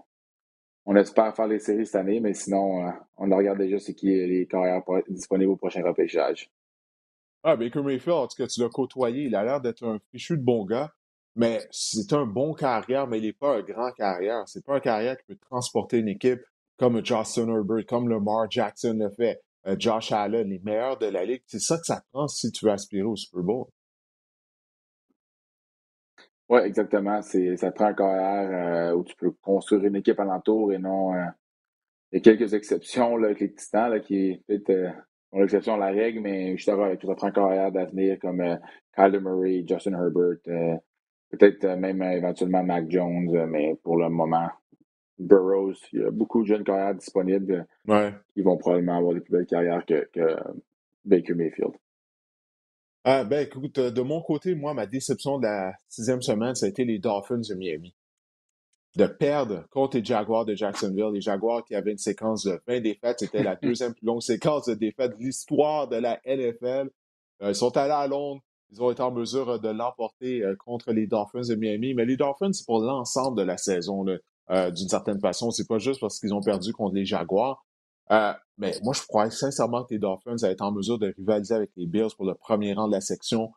on espère faire les séries cette année, mais sinon, euh, on regarde déjà ce qui est les carrières disponibles au prochain repêchage. Ah, Baker Mayfield, en tout cas, tu l'as côtoyé. Il a l'air d'être un fichu de bon gars, mais c'est un bon carrière, mais il n'est pas un grand carrière. C'est pas un carrière qui peut transporter une équipe comme Justin Herbert, comme Lamar Jackson le fait. Euh, Josh Allen, les meilleurs de la ligue. C'est ça que ça prend si tu veux aspirer au Super Bowl. Oui, exactement. ça prend un carrière euh, où tu peux construire une équipe alentour et non. Euh, il y a quelques exceptions là, avec les Titans là, qui peut-être ont l'exception à la règle, mais je suis d'accord avec toi. Ça prend un carrière d'avenir comme Kyler Murray, Justin Herbert, peut-être même éventuellement Mac Jones, mais pour le moment, Burroughs. Il y a beaucoup de jeunes carrières disponibles ouais. qui vont probablement avoir des plus belles carrières que, Baker Mayfield. Ah, ben, écoute, euh, de mon côté, moi, ma déception de la sixième semaine, ça a été les Dolphins de Miami. De perdre contre les Jaguars de Jacksonville, les Jaguars qui avaient une séquence de 20 défaites, c'était la deuxième plus longue séquence de défaites de l'histoire de la NFL. Euh, ils sont allés à Londres, ils ont été en mesure de l'emporter contre les Dolphins de Miami. Mais les Dolphins, c'est pour l'ensemble de la saison, d'une certaine façon. C'est pas juste parce qu'ils ont perdu contre les Jaguars. mais moi, je crois sincèrement que les Dolphins allaient être en mesure de rivaliser avec les Bills pour le premier rang de la section.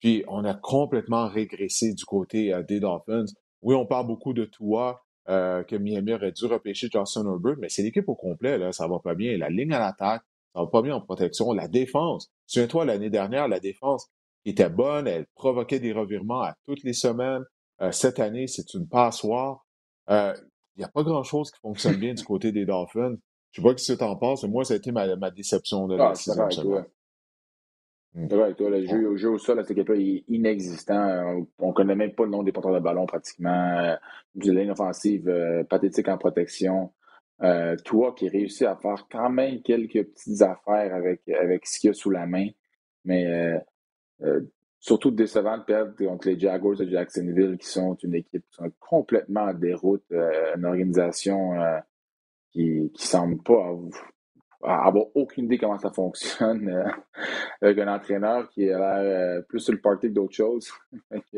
Puis on a complètement régressé du côté des Dolphins. Oui, on parle beaucoup de Tua, euh, que Miami aurait dû repêcher Justin Herbert, mais c'est l'équipe au complet, là, ça va pas bien. La ligne à l'attaque, ça va pas bien en protection. La défense, souviens-toi, l'année dernière, la défense était bonne, elle provoquait des revirements à toutes les semaines. Euh, cette année, c'est une passoire. Il euh, n'y a pas grand-chose qui fonctionne bien du côté des Dolphins. Je sais pas ce que tu en penses, mais moi, ça a été ma, ma déception de la ah, sixième semaine. Mm. Ouais, toi, le jeu, jeu au sol, cette équipe-là est inexistant. On ne connaît même pas le nom des porteurs de ballon pratiquement. Du ligne offensive euh, pathétique en protection. Euh, toi qui réussit à faire quand même quelques petites affaires avec, avec ce qu'il y a sous la main. Mais euh, euh, surtout décevant de perdre contre les Jaguars de Jacksonville, qui sont une équipe qui sont complètement en déroute, une organisation qui ne semble pas avoir aucune idée comment ça fonctionne euh, avec un entraîneur qui a l'air euh, plus sur le party que d'autres choses.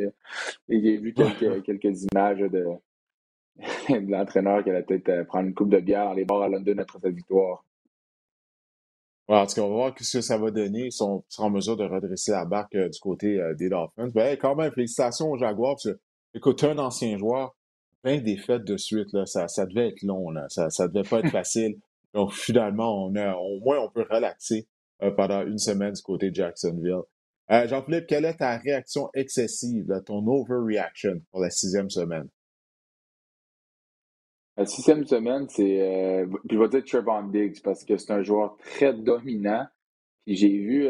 J'ai vu quelques, quelques images de, de l'entraîneur qui allait peut-être euh, prendre une coupe de bière dans les bars à London après sa victoire. Ouais, en tout cas, on va voir ce que ça va donner. Ils sont, en mesure de redresser la barque du côté des Dolphins. Ben, quand même, félicitations aux Jaguars. Parce que, écoute, un ancien joueur, 20 défaites de suite, là, ça, ça devait être long. Là. Ça ne devait pas être facile. Donc, finalement, on a, au moins, on peut relaxer euh, pendant une semaine du côté de Jacksonville. Euh, Jean-Philippe, quelle est ta réaction excessive, ton overreaction pour la sixième semaine? La sixième semaine, c'est. Euh, je vais dire Trevon Diggs parce que c'est un joueur très dominant. j'ai vu,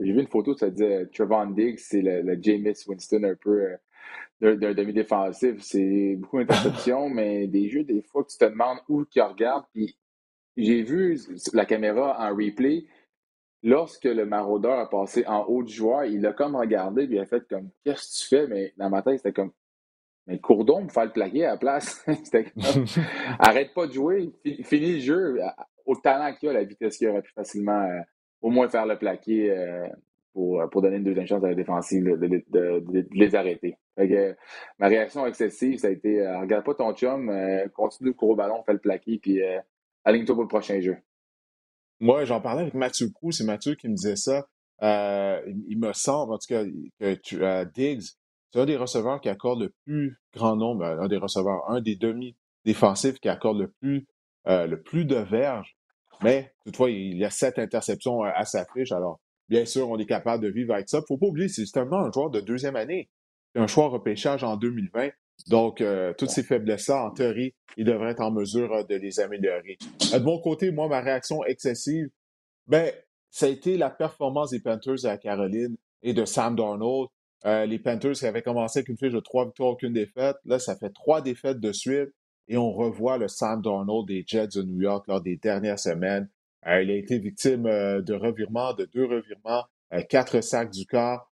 j'ai vu une photo, ça dit Trevon Diggs, c'est le, le Jameis Winston un peu d'un demi-défensif. C'est beaucoup d'interceptions, mais des jeux, des fois, tu te demandes où tu regardes, puis j'ai vu la caméra en replay. Lorsque le maraudeur a passé en haut du joueur, il a comme regardé, puis il a fait comme Qu'est-ce que tu fais? Mais dans ma tête, c'était comme Mais Courdon, me faire le plaquer à la place. Arrête pas de jouer, finis le jeu. Au talent qu'il a, la vitesse qu'il aurait pu facilement euh, au moins faire le plaquer euh, pour, pour donner une deuxième chance à la défensive de, les arrêter. ma réaction excessive, ça a été euh, regarde pas ton chum, continue de courir au ballon, fais le plaquer, puis aligne-toi pour le prochain jeu. Moi, j'en parlais avec Mathieu Prou, c'est Mathieu qui me disait ça. Euh, il me semble, en tout cas, que tu, euh, Diggs, c'est un des receveurs qui accorde le plus grand nombre, euh, un des receveurs, un des demi-défensifs qui accorde le plus, le plus de verges. Mais toutefois, il y a sept interceptions à sa fiche. Alors, bien sûr, on est capable de vivre avec ça. Faut pas oublier, c'est justement un joueur de deuxième année. Un choix repêchage en 2020. Donc, euh, toutes ces faiblesses-là, en théorie, il devrait être en mesure euh, de les améliorer. Euh, de mon côté, moi, ma réaction excessive, ben, ça a été la performance des Panthers à Caroline et de Sam Darnold. Les Panthers qui avaient commencé avec une fiche de trois victoires, aucune défaite. Là, ça fait trois défaites de suite et on revoit le Sam Darnold des Jets de New York lors des dernières semaines. il a été victime de revirements, de deux revirements, quatre sacs du corps.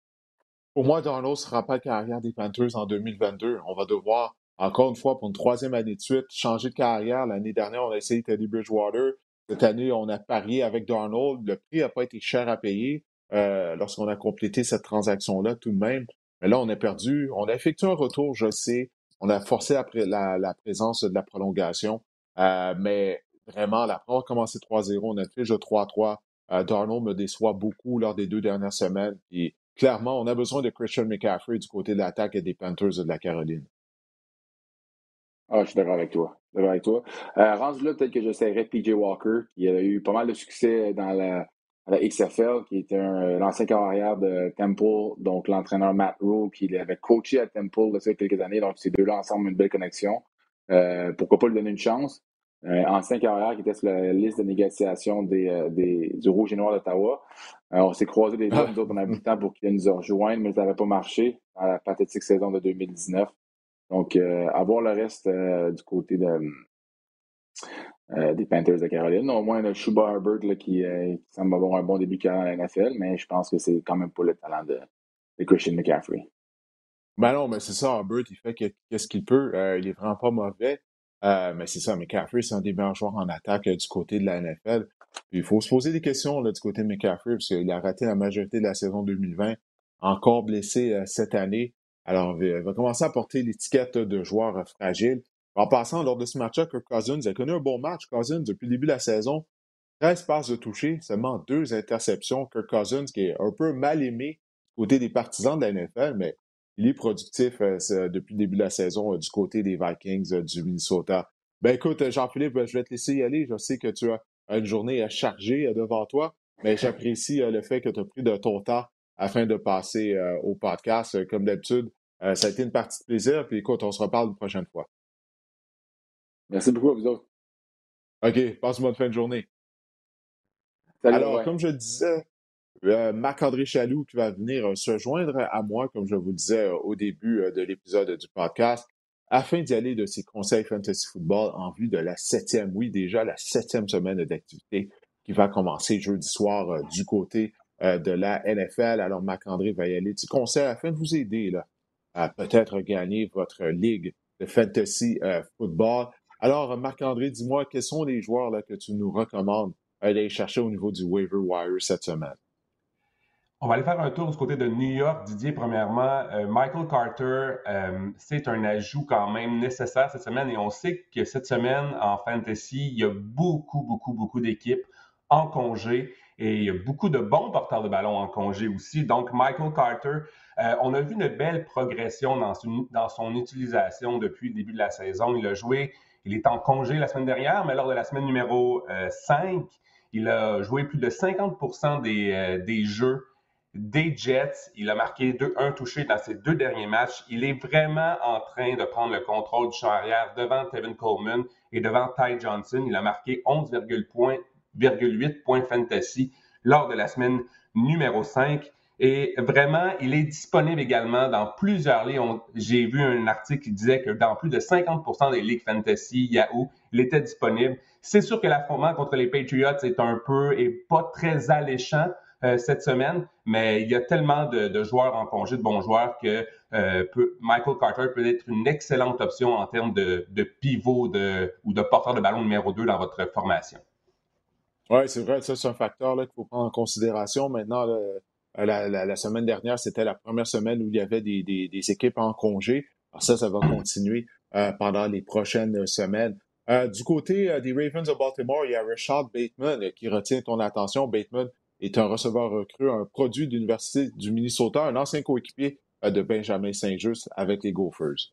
Pour moi, Darnold ne sera pas carrière des Panthers en 2022. On va devoir, encore une fois, pour une troisième année de suite, changer de carrière. L'année dernière, on a essayé Teddy Bridgewater. Cette année, on a parié avec Darnold. Le prix n'a pas été cher à payer euh, lorsqu'on a complété cette transaction-là tout de même. Mais là, on a perdu. On a effectué un retour, je sais. On a forcé la, la, présence de la prolongation. Euh, mais vraiment, la on a commencé 3-0. On a fait jeu 3-3. Euh, Darnold me déçoit beaucoup lors des deux dernières semaines. Et clairement, on a besoin de Christian McCaffrey du côté de l'attaque et des Panthers de la Caroline. Ah, je suis d'accord avec toi. D'accord avec toi. Euh, rendu là, peut-être que j'essaierai PJ Walker, qui a eu pas mal de succès dans la, XFL, qui était euh, l'ancien carrière de Temple, donc l'entraîneur Matt Rule, qui avait coaché à Temple il y a quelques années. Donc, ces deux-là ensemble, une belle connexion. Euh, pourquoi pas lui donner une chance? Euh, ancien carrière qui était sur la liste de négociation des, euh, des du Rouge et Noir d'Ottawa. Euh, on s'est croisés des deux, nous autres, on a eu le temps pour qu'il nous rejoigne, mais ça n'avait pas marché dans la pathétique saison de 2019. Donc, euh, avoir le reste du côté de, des Panthers de Caroline. Au moins, le Shuba Herbert là, qui, semble avoir un bon début de carrière à la NFL, mais je pense que c'est quand même pas le talent de, de Christian McCaffrey. Ben non, mais c'est ça, Herbert, il fait qu'est-ce qu'il peut. il est vraiment pas mauvais. Euh, mais c'est ça, McCaffrey, c'est un des meilleurs joueurs en attaque euh, du côté de la NFL. il faut se poser des questions là, du côté de McCaffrey, parce qu'il a raté la majorité de la saison 2020. encore blessé cette année. Alors, il va commencer à porter l'étiquette de joueur fragile. En passant, lors de ce match-là, Kirk Cousins a connu un bon match. Cousins, depuis le début de la saison, 13 passes de toucher, seulement deux interceptions. Kirk Cousins, qui est un peu mal aimé côté des partisans de la NFL, mais il est productif euh, depuis le début de la saison euh, du côté des Vikings euh, du Minnesota. Ben écoute, Jean-Philippe, je vais te laisser y aller. Je sais que tu as une journée chargée devant toi, mais j'apprécie le fait que tu as pris de ton temps afin de passer au podcast. Comme d'habitude, ça a été une partie de plaisir. Puis écoute, on se reparle une prochaine fois. Merci beaucoup à vous autres. OK, passe une bonne fin de journée. Alors, comme je disais, euh, Marc-André Chaloux qui va venir euh, se joindre à moi, comme je vous le disais euh, au début de l'épisode du podcast, afin d'y aller de ses conseils fantasy football en vue de la septième, oui, déjà la septième semaine d'activité qui va commencer jeudi soir du côté de la NFL. Alors, Marc-André va y aller du conseil afin de vous aider là, à peut-être gagner votre ligue de fantasy football. Alors, Marc-André, dis-moi, quels sont les joueurs que tu nous recommandes aller chercher au niveau du waiver wire cette semaine? On va aller faire un tour du côté de New York. Didier, premièrement, euh, Michael Carter, euh, c'est un ajout quand même nécessaire cette semaine et on sait que cette semaine en fantasy, il y a beaucoup, beaucoup, beaucoup d'équipes en congé et il y a beaucoup de bons porteurs de ballon en congé aussi. Donc, Michael Carter, euh, on a vu une belle progression dans son utilisation depuis le début de la saison. Il a joué, il est en congé la semaine dernière, mais lors de la semaine numéro 5, il a joué plus de 50% des, euh, des jeux des Jets. Il a marqué deux, un touché dans ses deux derniers matchs. Il est vraiment en train de prendre le contrôle du champ arrière devant Tevin Coleman et devant Ty Johnson. Il a marqué 11,8 points fantasy lors de la semaine numéro 5. Et vraiment, il est disponible également dans plusieurs ligues. J'ai vu un article qui disait que dans plus de 50% des ligues fantasy Yahoo, il était disponible. C'est sûr que l'affrontement contre les Patriots est un peu et pas très alléchant euh, cette semaine, mais il y a tellement de, joueurs en congé, de bons joueurs, que euh, Michael Carter peut être une excellente option en termes de, pivot ou de porteur de ballon numéro 2 dans votre formation. Oui, c'est vrai, ça c'est un facteur qu'il faut prendre en considération. Maintenant, la, semaine dernière, c'était la première semaine où il y avait des, équipes en congé. Alors ça, ça va continuer euh, pendant les prochaines semaines. Euh, du côté des Ravens de Baltimore, il y a Richard Bateman qui retient ton attention. Bateman est un receveur recru, un produit de l'Université du Minnesota, un ancien coéquipier de Benjamin Saint-Just avec les Gophers.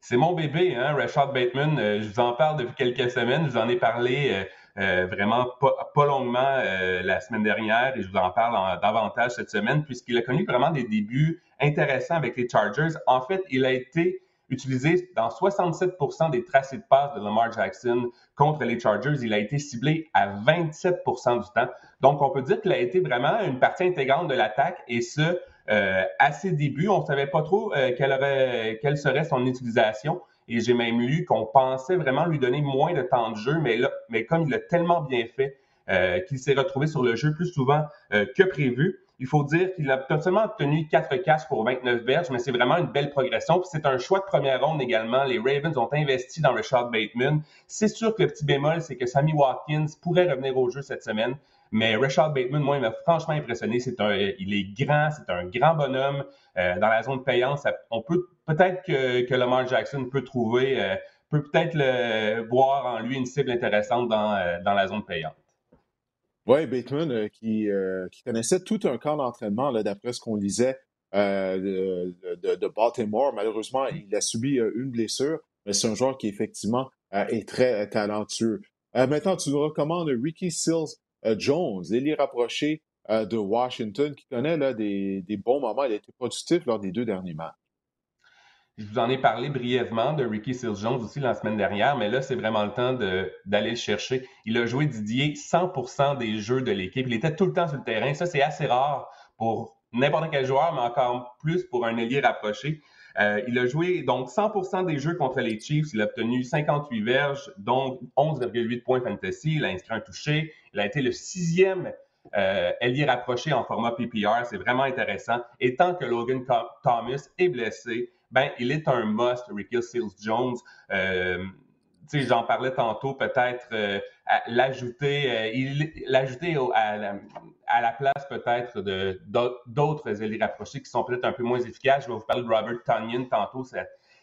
C'est mon bébé, hein, Rashad Bateman. je vous en parle depuis quelques semaines. Je vous en ai parlé euh, vraiment pas, longuement euh, la semaine dernière et je vous en parle davantage cette semaine puisqu'il a connu vraiment des débuts intéressants avec les Chargers. En fait, il a été utilisé dans 67% des tracés de passe de Lamar Jackson contre les Chargers. Il a été ciblé à 27% du temps. Donc, on peut dire qu'il a été vraiment une partie intégrante de l'attaque et ce, euh, à ses débuts, on ne savait pas trop quelle, quelle serait son utilisation. Et j'ai même lu qu'on pensait vraiment lui donner moins de temps de jeu, mais, là, mais comme il l'a tellement bien fait, euh, qu'il s'est retrouvé sur le jeu plus souvent euh, que prévu. Il faut dire qu'il a seulement obtenu 4 caches pour 29 berges, mais c'est vraiment une belle progression. Puis c'est un choix de première ronde également. Les Ravens ont investi dans Richard Bateman. C'est sûr que le petit bémol, c'est que Sammy Watkins pourrait revenir au jeu cette semaine. Mais Richard Bateman, moi, il m'a franchement impressionné. C'est un, il est grand, c'est un grand bonhomme. Euh, dans la zone payante, on peut peut-être que, Lamar Jackson peut trouver, euh, peut peut-être le, voir en lui une cible intéressante dans, euh, dans la zone payante. Oui, Bateman qui, connaissait tout un camp d'entraînement, d'après ce qu'on lisait de, de, Baltimore. Malheureusement, il a subi une blessure, mais c'est un joueur qui effectivement est très talentueux. maintenant, tu nous recommandes Ricky Sills Jones, est rapproché euh, de Washington, qui connaît là, des, bons moments. Il a été productif lors des deux derniers matchs. Je vous en ai parlé brièvement de Ricky Seals Jones aussi la semaine dernière, mais là, c'est vraiment le temps d'aller le chercher. Il a joué Didier 100% des jeux de l'équipe. Il était tout le temps sur le terrain. Ça, c'est assez rare pour n'importe quel joueur, mais encore plus pour un ailier rapproché. Euh, il a joué donc 100% des jeux contre les Chiefs. Il a obtenu 58 verges, donc 11,8 points fantasy. Il a inscrit un touché. Il a été le sixième euh, rapproché en format PPR. C'est vraiment intéressant. Et tant que Logan Thomas est blessé, ben, il est un must, Ricky Seals Jones. Euh, j'en parlais tantôt, peut-être euh, l'ajouter, euh, l'ajouter à, la place peut-être de d'autres ailiers rapprochés qui sont peut-être un peu moins efficaces. Je vais vous parler de Robert Tunyon tantôt.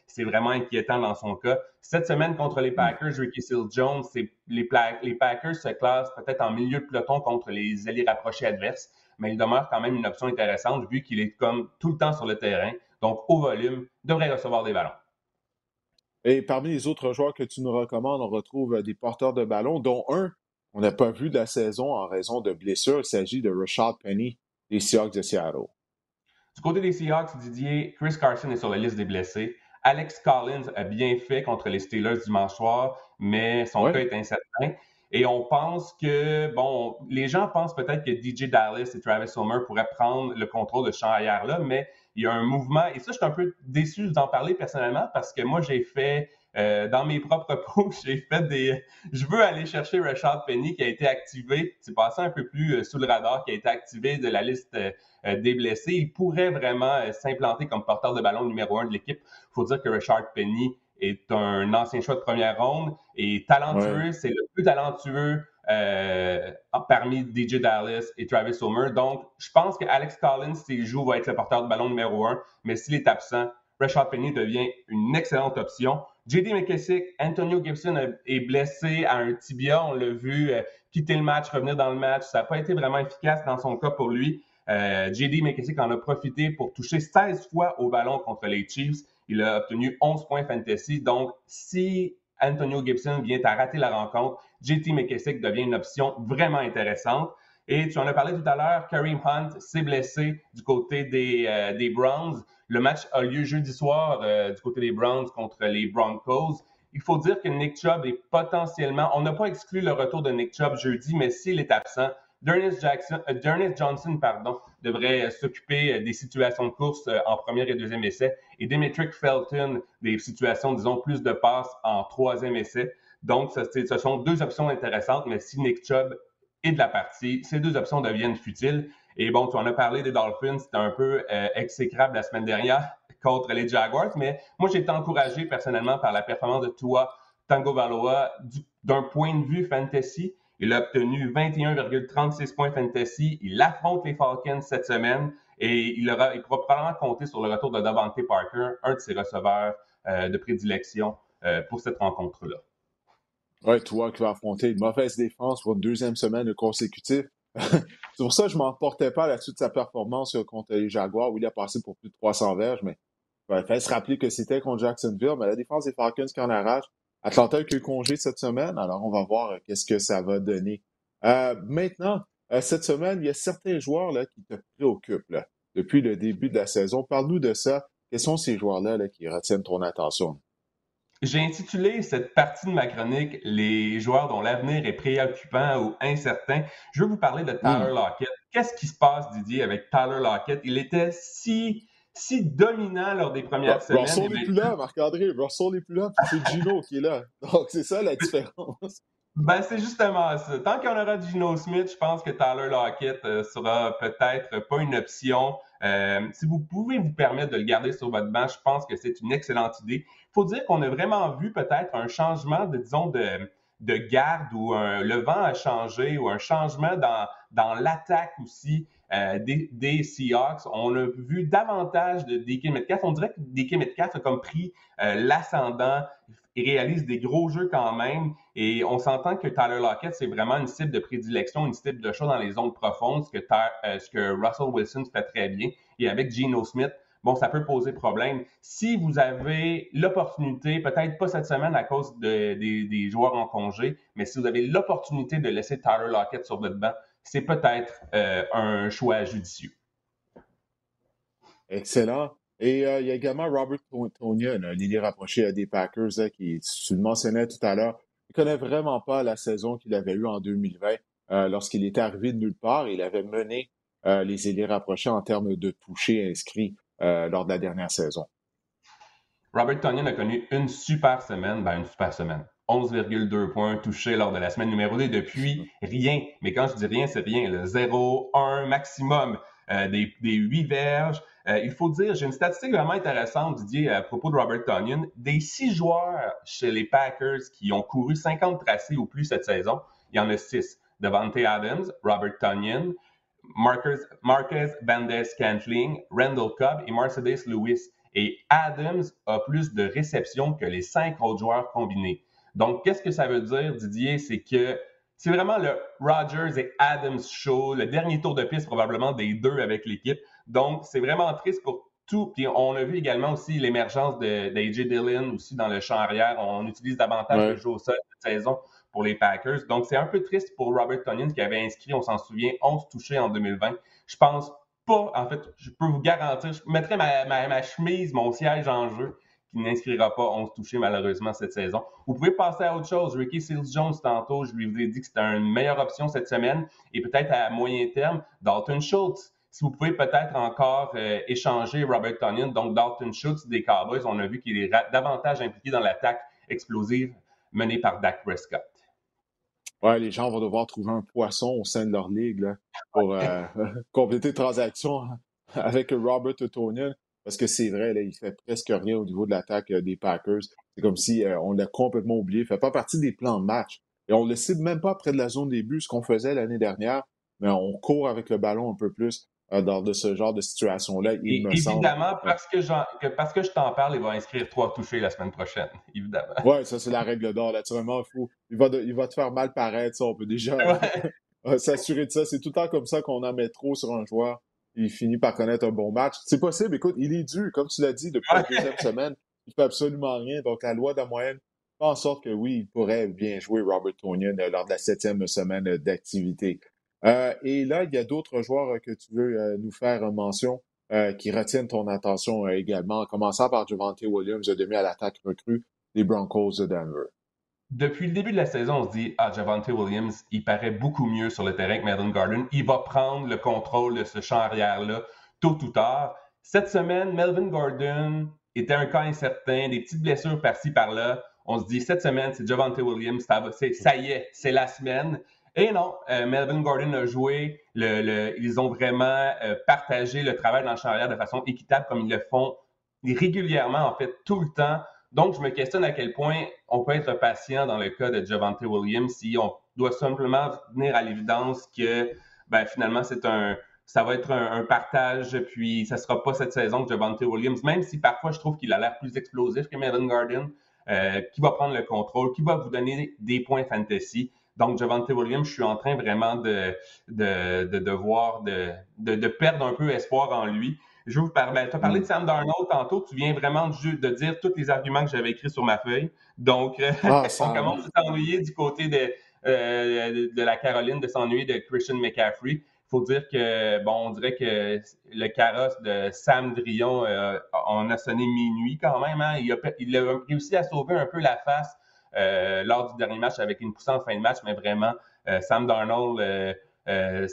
C'est vraiment inquiétant dans son cas. Cette semaine contre les Packers, Ricky Seal Jones, les, les Packers se classent peut-être en milieu de peloton contre les ailiers rapprochés adverses, mais il demeure quand même une option intéressante vu qu'il est comme tout le temps sur le terrain. Donc, au volume, devrait recevoir des ballons. Et parmi les autres joueurs que tu nous recommandes, on retrouve euh, des porteurs de ballon, dont un on n'a pas vu de la saison en raison de blessures. Il s'agit de Rashad Penny des Seahawks de Seattle. Du côté des Seahawks, Didier, Chris Carson est sur la liste des blessés. Alex Collins a bien fait contre les Steelers dimanche soir, mais son cas est incertain. Et on pense que, bon, les gens pensent peut-être que DJ Dallas et Travis Homer pourraient prendre le contrôle de ce champ là mais il y a un mouvement, et ça, je suis un peu déçu d'en parler personnellement parce que moi, j'ai fait, euh, dans mes propres posts, j'ai fait des. Je veux aller chercher Rashad Penny qui a été activé, c'est passé un peu plus euh, sous le radar, qui a été activé de la liste euh, des blessés. Il pourrait vraiment s'implanter comme porteur de ballon numéro un de l'équipe. Il faut dire que Rashad Penny est un ancien choix de première ronde et talentueux. C'est le plus talentueux euh, parmi DJ Dallas et Travis Homer. Donc, je pense que Alex Collins, s'il joue, va être le porteur de ballon numéro un. Mais s'il est absent, Rashad Penny devient une excellente option. JD McKissick, Antonio Gibson est blessé à un tibia. On l'a vu euh, quitter le match, revenir dans le match. Ça n'a pas été vraiment efficace dans son cas pour lui. Euh, JD McKissick en a profité pour toucher 16 fois au ballon contre les Chiefs. Il a obtenu 11 points fantasy. Donc, si Antonio Gibson vient à rater la rencontre, JT McKissick devient une option vraiment intéressante. Et tu en as parlé tout à l'heure, Kareem Hunt s'est blessé du côté des, euh, Browns. Le match a lieu jeudi soir euh, du côté des Browns contre les Broncos. Il faut dire que Nick Chubb est potentiellement, on n'a pas exclu le retour de Nick Chubb jeudi, mais s'il est absent, Dernis, euh, Johnson pardon, devrait euh, s'occuper euh, des situations de course en premier et deuxième essai et Dimitri Felton des situations, disons, plus de passes en troisième essai. Donc, ce, sont deux options intéressantes, mais si Nick Chubb est de la partie, ces deux options deviennent futiles. Et bon, tu en as parlé des Dolphins, c'était un peu exécrable la semaine dernière contre les Jaguars, mais moi, j'ai été encouragé personnellement par la performance de Tua Tango Valoa d'un point de vue fantasy. Il a obtenu 21,36 points fantasy. Il affronte les Falcons cette semaine et il, pourra probablement compter sur le retour de Davante Parker, un de ses receveurs euh, de prédilection euh, pour cette rencontre-là. Oui, toi qui vas affronter une mauvaise défense pour une deuxième semaine consécutive. C'est pour ça que je ne m'en portais pas là-dessus de sa performance contre les Jaguars où il a passé pour plus de 300 verges, mais il fallait se rappeler que c'était contre Jacksonville, mais la défense des Falcons qui en arrache. Atlanta a eu congé cette semaine, alors on va voir euh, qu'est-ce que ça va donner. Euh, maintenant, euh, cette semaine, il y a certains joueurs là, qui te préoccupent depuis le début de la saison. Parle-nous de ça. Quels sont ces joueurs-là là, qui retiennent ton attention? J'ai intitulé cette partie de ma chronique Les joueurs dont l'avenir est préoccupant ou incertain. Je veux vous parler de Tyler hmm. Lockett. Qu'est-ce qui se passe, Didier, avec Tyler Lockett? Il était si si dominant lors des premières semaines. Russell n'est plus là, Marc-André. Russell n'est plus là, puis c'est Gino qui est là. Donc, c'est ça la différence. Ben, c'est justement ça. Tant qu'on aura Gino Smith, je pense que Tyler Lockett euh, sera peut-être pas une option. Euh, si vous pouvez vous permettre de le garder sur votre banc, je pense que c'est une excellente idée. Il faut dire qu'on a vraiment vu peut-être un changement de, disons, de, de garde ou le vent a changé ou un changement dans, dans l'attaque aussi euh, des, des, Seahawks. On a vu davantage de DK Metcalf. On dirait que DK Metcalf a comme pris euh, l'ascendant. Il réalise des gros jeux quand même. Et on s'entend que Tyler Lockett, c'est vraiment une cible de prédilection, une cible de choix dans les zones profondes, ce que, euh, ce que Russell Wilson fait très bien. Et avec Geno Smith, bon, ça peut poser problème. Si vous avez l'opportunité, peut-être pas cette semaine à cause des joueurs en congé, mais si vous avez l'opportunité de laisser Tyler Lockett sur votre banc, c'est peut-être euh, un choix judicieux. Excellent. Et euh, il y a également Robert Tonian, un lié rapproché des Packers, qui, tu le mentionnais tout à l'heure, il ne connaît vraiment pas la saison qu'il avait eue en 2020 euh, lorsqu'il était arrivé de nulle part. Il avait mené les ailiers rapprochés en termes de touchés inscrits euh, lors de la dernière saison. Robert Tonyan a connu une super semaine, ben une super semaine. 11,2 points touchés lors de la semaine numéro 2 depuis rien. Mais quand je dis rien, c'est rien. Le 0, 1 maximum. Euh, des, des 8 verges, Euh, il faut dire, j'ai une statistique vraiment intéressante, Didier, à propos de Robert Tonyan. Des six joueurs chez les Packers qui ont couru 50 tracés ou plus cette saison, il y en a six. Devante Adams, Robert Tonyan, Marcus, Marcus Vandes-Cantling, Randall Cobb et Mercedes Lewis. Et Adams a plus de réceptions que les cinq autres joueurs combinés. Donc, qu'est-ce que ça veut dire, Didier? C'est que c'est vraiment le Rogers et Adams show, le dernier tour de piste probablement des deux avec l'équipe. Donc, c'est vraiment triste pour tout. Puis on a vu également aussi l'émergence d'AJ Dillon aussi dans le champ arrière. On utilise davantage le jeu au sol cette saison les Packers. Donc, c'est un peu triste pour Robert Tonyan qui avait inscrit, on s'en souvient, 11 touchés en 2020. Je pense pas, en fait, je peux vous garantir, je mettrais ma, chemise, mon siège en jeu, qui n'inscrira pas 11 touchés malheureusement cette saison. Vous pouvez passer à autre chose. Ricky Seals-Jones, tantôt, je lui ai dit que c'était une meilleure option cette semaine et peut-être à moyen terme, Dalton Schultz. Si vous pouvez peut-être encore euh, échanger Robert Tonyan, donc Dalton Schultz des Cowboys, on a vu qu'il est davantage impliqué dans l'attaque explosive menée par Dak Prescott. Ouais, les gens vont devoir trouver un poisson au sein de leur ligue pour euh, compléter transaction avec Robert Tonian. Parce que c'est vrai, là, il fait presque rien au niveau de l'attaque euh, des Packers. C'est comme si euh, on l'a complètement oublié. Il fait pas partie des plans de match. Et on ne le cible même pas près de la zone début, ce qu'on faisait l'année dernière. Mais on court avec le ballon un peu plus. Euh, dans de ce genre de situation-là, il me Évidemment, parce, que parce que je t'en parle, il va inscrire trois touchés la semaine prochaine, évidemment. Oui, ça, c'est la règle d'or. Naturellement, fou. Il va, il va te faire mal paraître, ça, on peut déjà euh, s'assurer de ça. C'est tout le temps comme ça qu'on en met trop sur un joueur. Il finit par connaître un bon match. C'est possible, écoute, il est dû, comme tu l'as dit, depuis la deuxième semaine. Il fait absolument rien. Donc, la loi de la moyenne fait en sorte que oui, il pourrait bien jouer Robert Tonian euh, lors de la septième semaine d'activité. Euh, et là, il y a d'autres joueurs euh, que tu veux euh, nous faire mention qui retiennent ton attention également, en commençant par Javante Williams, demi à l'attaque recrue des Broncos de Denver. Depuis le début de la saison, on se dit Ah, Javante Williams, il paraît beaucoup mieux sur le terrain que Melvin Garden. Il va prendre le contrôle de ce champ arrière-là tôt ou tard. Cette semaine, Melvin Gordon était un cas incertain, des petites blessures par-ci par-là. On se dit cette semaine, c'est Javante Williams, ça y est, c'est la semaine. Et non, euh, Melvin Gordon a joué. ils ont vraiment euh, partagé le travail dans le champ arrière de façon équitable, comme ils le font régulièrement, en fait, tout le temps. Donc, je me questionne à quel point on peut être patient dans le cas de Javante Williams si on doit simplement venir à l'évidence que ben, finalement, un, ça va être un, partage, puis ça ne sera pas cette saison que Javante Williams, même si parfois je trouve qu'il a l'air plus explosif que Melvin Gordon, euh, qui va prendre le contrôle, qui va vous donner des points fantasy. Donc, Javante Williams, je suis en train vraiment de, de, de, de, de, perdre un peu espoir en lui. Je vous parler. Tu as parlé de Sam Darnold tantôt. Tu viens vraiment de, de dire tous les arguments que j'avais écrits sur ma feuille. Donc, ah, on commence à s'ennuyer du côté de, euh, de la Caroline, de s'ennuyer de Christian McCaffrey. Il faut dire que, bon, on dirait que le carrosse de Sam Drion, euh, on a sonné minuit quand même. Hein. Il, a, il a réussi à sauver un peu la face euh, lors du dernier match avec une poussée en fin de match, mais vraiment, euh, Sam Darnold, euh,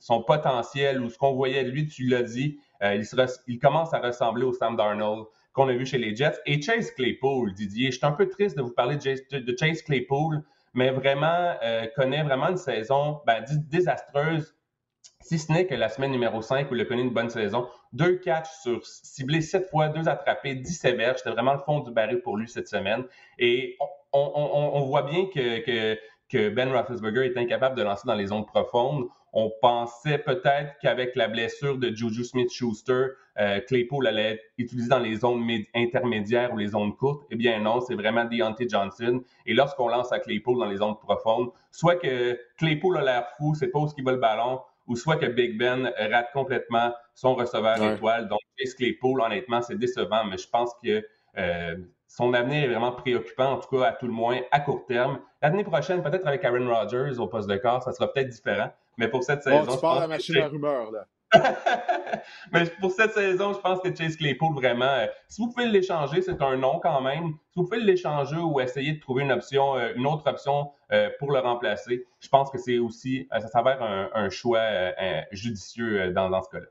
son, potentiel ou ce qu'on voyait de lui, tu l'as dit, il, commence à ressembler au Sam Darnold qu'on a vu chez les Jets. Et Chase Claypool, Didier, je suis un peu triste de vous parler de, Chase Claypool, mais vraiment connaît vraiment une saison ben, désastreuse si ce n'est que la semaine numéro 5 où il a connu une bonne saison, deux catchs sur ciblés sept fois, deux attrapés, dix sévères. C'était vraiment le fond du baril pour lui cette semaine. Et on, voit bien que, que, Ben Roethlisberger est incapable de lancer dans les zones profondes. On pensait peut-être qu'avec la blessure de Juju Smith-Schuster, euh, Claypool allait être utilisé dans les zones intermédiaires ou les zones courtes. Eh bien non, c'est vraiment Deontay Johnson. Et lorsqu'on lance à Claypool dans les zones profondes, soit que Claypool a l'air fou, c'est pas où qu'il va le ballon, ou soit que Big Ben rate complètement son receveur étoile. Donc, Chase Claypool, honnêtement, c'est décevant, mais je pense que euh, son avenir est vraiment préoccupant, en tout cas, à tout le moins, à court terme. L'année prochaine, peut-être avec Aaron Rodgers au poste de corps, ça sera peut-être différent. Mais pour cette saison. tu parles la machine à rumeur, là. Mais pour cette saison, je pense que Chase Claypool, vraiment, euh, si vous pouvez l'échanger, c'est un nom quand même. Si vous pouvez l'échanger ou essayer de trouver une option, euh, une autre option euh, pour le remplacer, je pense que c'est aussi, ça s'avère un, choix judicieux dans, ce cas-là.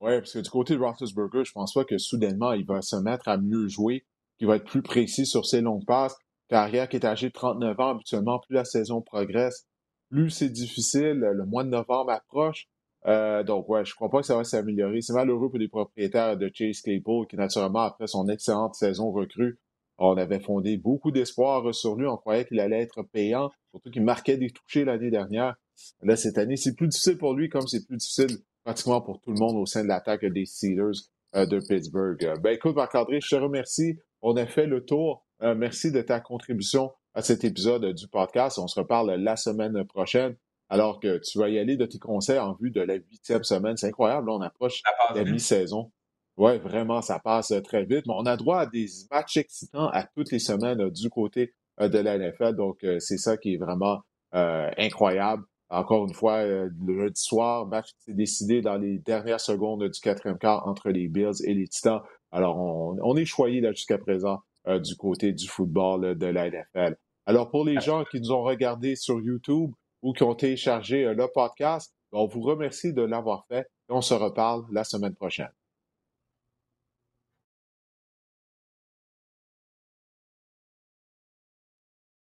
Oui, parce que du côté de Roethlisberger, je pense pas que soudainement, il va se mettre à mieux jouer, qu'il va être plus précis sur ses longues passes. Carrière qui est âgé de 39 ans, habituellement, plus la saison progresse, plus c'est difficile, le mois de novembre approche. Donc, ouais, je crois pas que ça va s'améliorer. C'est malheureux pour les propriétaires de Chase Claypool, qui, naturellement, après son excellente saison recrue, on avait fondé beaucoup d'espoir sur lui. On croyait qu'il allait être payant, surtout qu'il marquait des touchés l'année dernière. Là, cette année, c'est plus difficile pour lui, comme c'est plus difficile pratiquement pour tout le monde au sein de l'attaque des Steelers euh, de Pittsburgh. Euh, ben, écoute, Marc-André, je te remercie. On a fait le tour. Euh, merci de ta contribution à cet épisode du podcast. On se reparle la semaine prochaine. Alors que tu vas y aller de tes conseils en vue de la huitième semaine. C'est incroyable. on approche la mi-saison. Oui, vraiment, ça passe très vite. Mais on a droit à des matchs excitants à toutes les semaines du côté de la NFL. Donc, c'est ça qui est vraiment incroyable. Encore une fois, euh, le lundi soir, match s'est décidé dans les dernières secondes du quatrième quart entre les Bills et les Titans. Alors, on, est choyé là jusqu'à présent euh, du côté du football de la NFL. Alors, pour les gens qui nous ont regardés sur YouTube ou qui ont téléchargé euh, le podcast, on vous remercie de l'avoir fait et on se reparle la semaine prochaine.